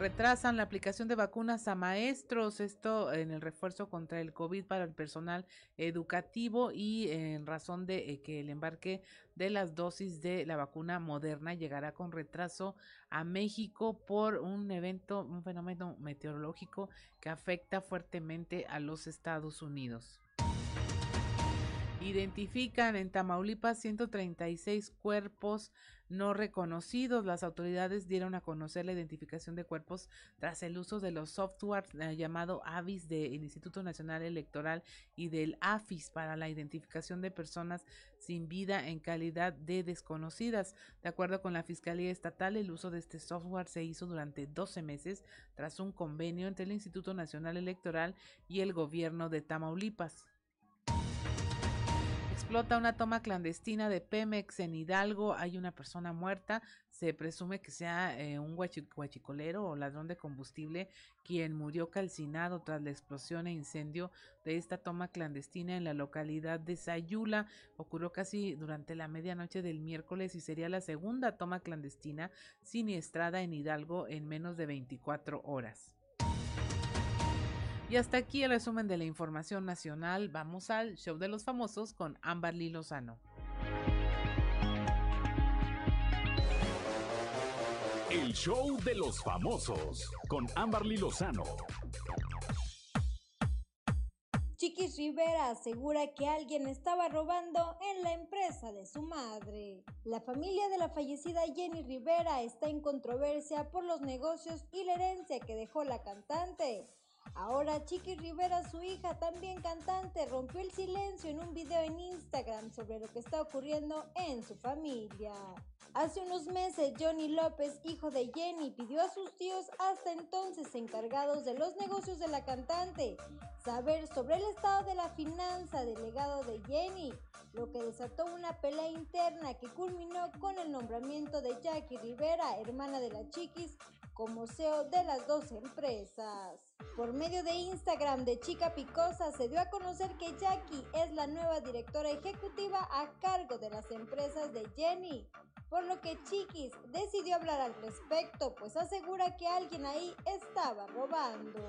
retrasan la aplicación de vacunas a maestros, esto en el refuerzo contra el COVID para el personal educativo y en razón de eh, que el embarque de las dosis de la vacuna moderna llegará con retraso a México por un evento, un fenómeno meteorológico que afecta fuertemente a los Estados Unidos. Identifican en Tamaulipas 136 cuerpos no reconocidos. Las autoridades dieron a conocer la identificación de cuerpos tras el uso de los softwares eh, llamado AVIS del Instituto Nacional Electoral y del AFIS para la identificación de personas sin vida en calidad de desconocidas. De acuerdo con la Fiscalía Estatal, el uso de este software se hizo durante 12 meses tras un convenio entre el Instituto Nacional Electoral y el gobierno de Tamaulipas. Explota una toma clandestina de Pemex en Hidalgo. Hay una persona muerta. Se presume que sea eh, un guachicolero o ladrón de combustible quien murió calcinado tras la explosión e incendio de esta toma clandestina en la localidad de Sayula. Ocurrió casi durante la medianoche del miércoles y sería la segunda toma clandestina siniestrada en Hidalgo en menos de 24 horas. Y hasta aquí el resumen de la información nacional. Vamos al show de los famosos con Amberly Lozano. El show de los famosos con Amberly Lozano. Chiquis Rivera asegura que alguien estaba robando en la empresa de su madre. La familia de la fallecida Jenny Rivera está en controversia por los negocios y la herencia que dejó la cantante. Ahora Chiqui Rivera, su hija, también cantante, rompió el silencio en un video en Instagram sobre lo que está ocurriendo en su familia. Hace unos meses, Johnny López, hijo de Jenny, pidió a sus tíos hasta entonces encargados de los negocios de la cantante saber sobre el estado de la finanza del legado de Jenny, lo que desató una pelea interna que culminó con el nombramiento de Jackie Rivera, hermana de la Chiquis, como CEO de las dos empresas. Por medio de Instagram de Chica Picosa se dio a conocer que Jackie es la nueva directora ejecutiva a cargo de las empresas de Jenny, por lo que Chiquis decidió hablar al respecto, pues asegura que alguien ahí estaba robando.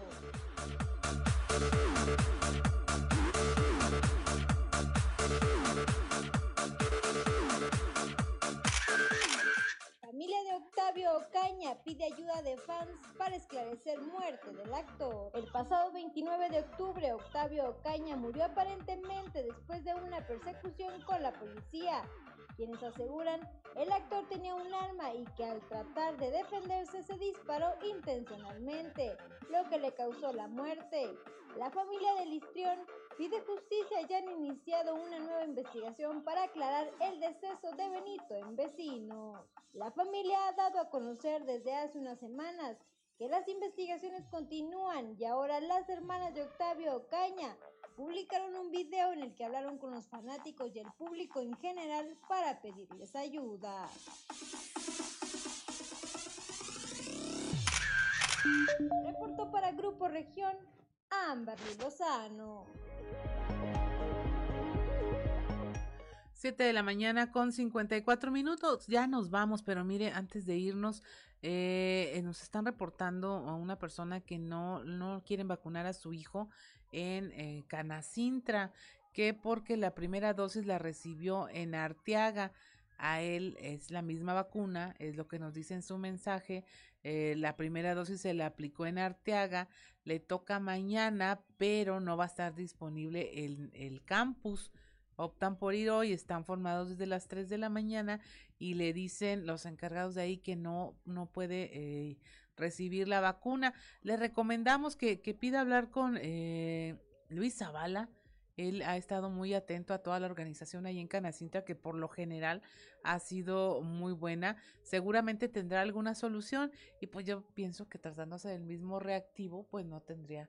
Familia de Octavio Ocaña pide ayuda de fans para esclarecer muerte del actor. El pasado 29 de octubre, Octavio Ocaña murió aparentemente después de una persecución con la policía, quienes aseguran el actor tenía un arma y que al tratar de defenderse se disparó intencionalmente, lo que le causó la muerte. La familia de Listrión pide justicia y han iniciado una nueva investigación para aclarar el deceso de Benito en vecino. La familia ha dado a conocer desde hace unas semanas que las investigaciones continúan y ahora las hermanas de Octavio Ocaña publicaron un video en el que hablaron con los fanáticos y el público en general para pedirles ayuda. Reportó para Grupo Región Amberly Lozano. 7 de la mañana con 54 minutos. Ya nos vamos, pero mire, antes de irnos, eh, nos están reportando a una persona que no, no quieren vacunar a su hijo en eh, Canacintra, que porque la primera dosis la recibió en Arteaga. A él es la misma vacuna, es lo que nos dice en su mensaje. Eh, la primera dosis se la aplicó en Arteaga, le toca mañana, pero no va a estar disponible el, el campus optan por ir hoy, están formados desde las 3 de la mañana y le dicen los encargados de ahí que no, no puede eh, recibir la vacuna. Le recomendamos que, que pida hablar con eh, Luis Zavala. Él ha estado muy atento a toda la organización ahí en Canacinta, que por lo general ha sido muy buena. Seguramente tendrá alguna solución y pues yo pienso que tratándose del mismo reactivo, pues no tendría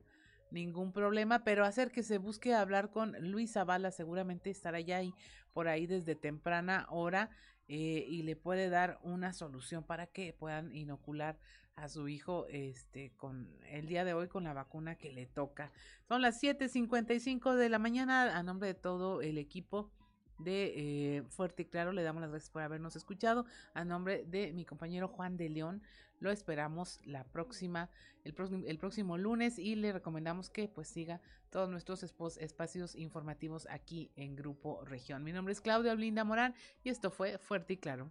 ningún problema, pero hacer que se busque hablar con Luis Zavala, seguramente estará ya ahí por ahí desde temprana hora eh, y le puede dar una solución para que puedan inocular a su hijo este con el día de hoy con la vacuna que le toca. Son las 7:55 de la mañana a nombre de todo el equipo de eh, Fuerte y Claro. Le damos las gracias por habernos escuchado. A nombre de mi compañero Juan de León, lo esperamos la próxima, el, próximo, lunes y le recomendamos que pues siga todos nuestros espacios informativos aquí en Grupo Región. Mi nombre es Claudia Blinda Morán y esto fue Fuerte y Claro.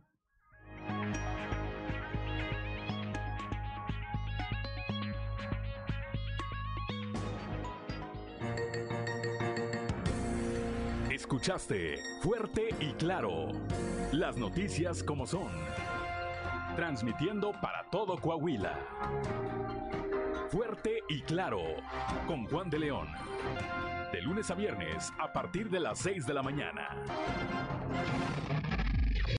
Escuchaste Fuerte y Claro. Las noticias como son. Transmitiendo para todo Coahuila. Fuerte y Claro. Con Juan de León. De lunes a viernes a partir de las 6 de la mañana.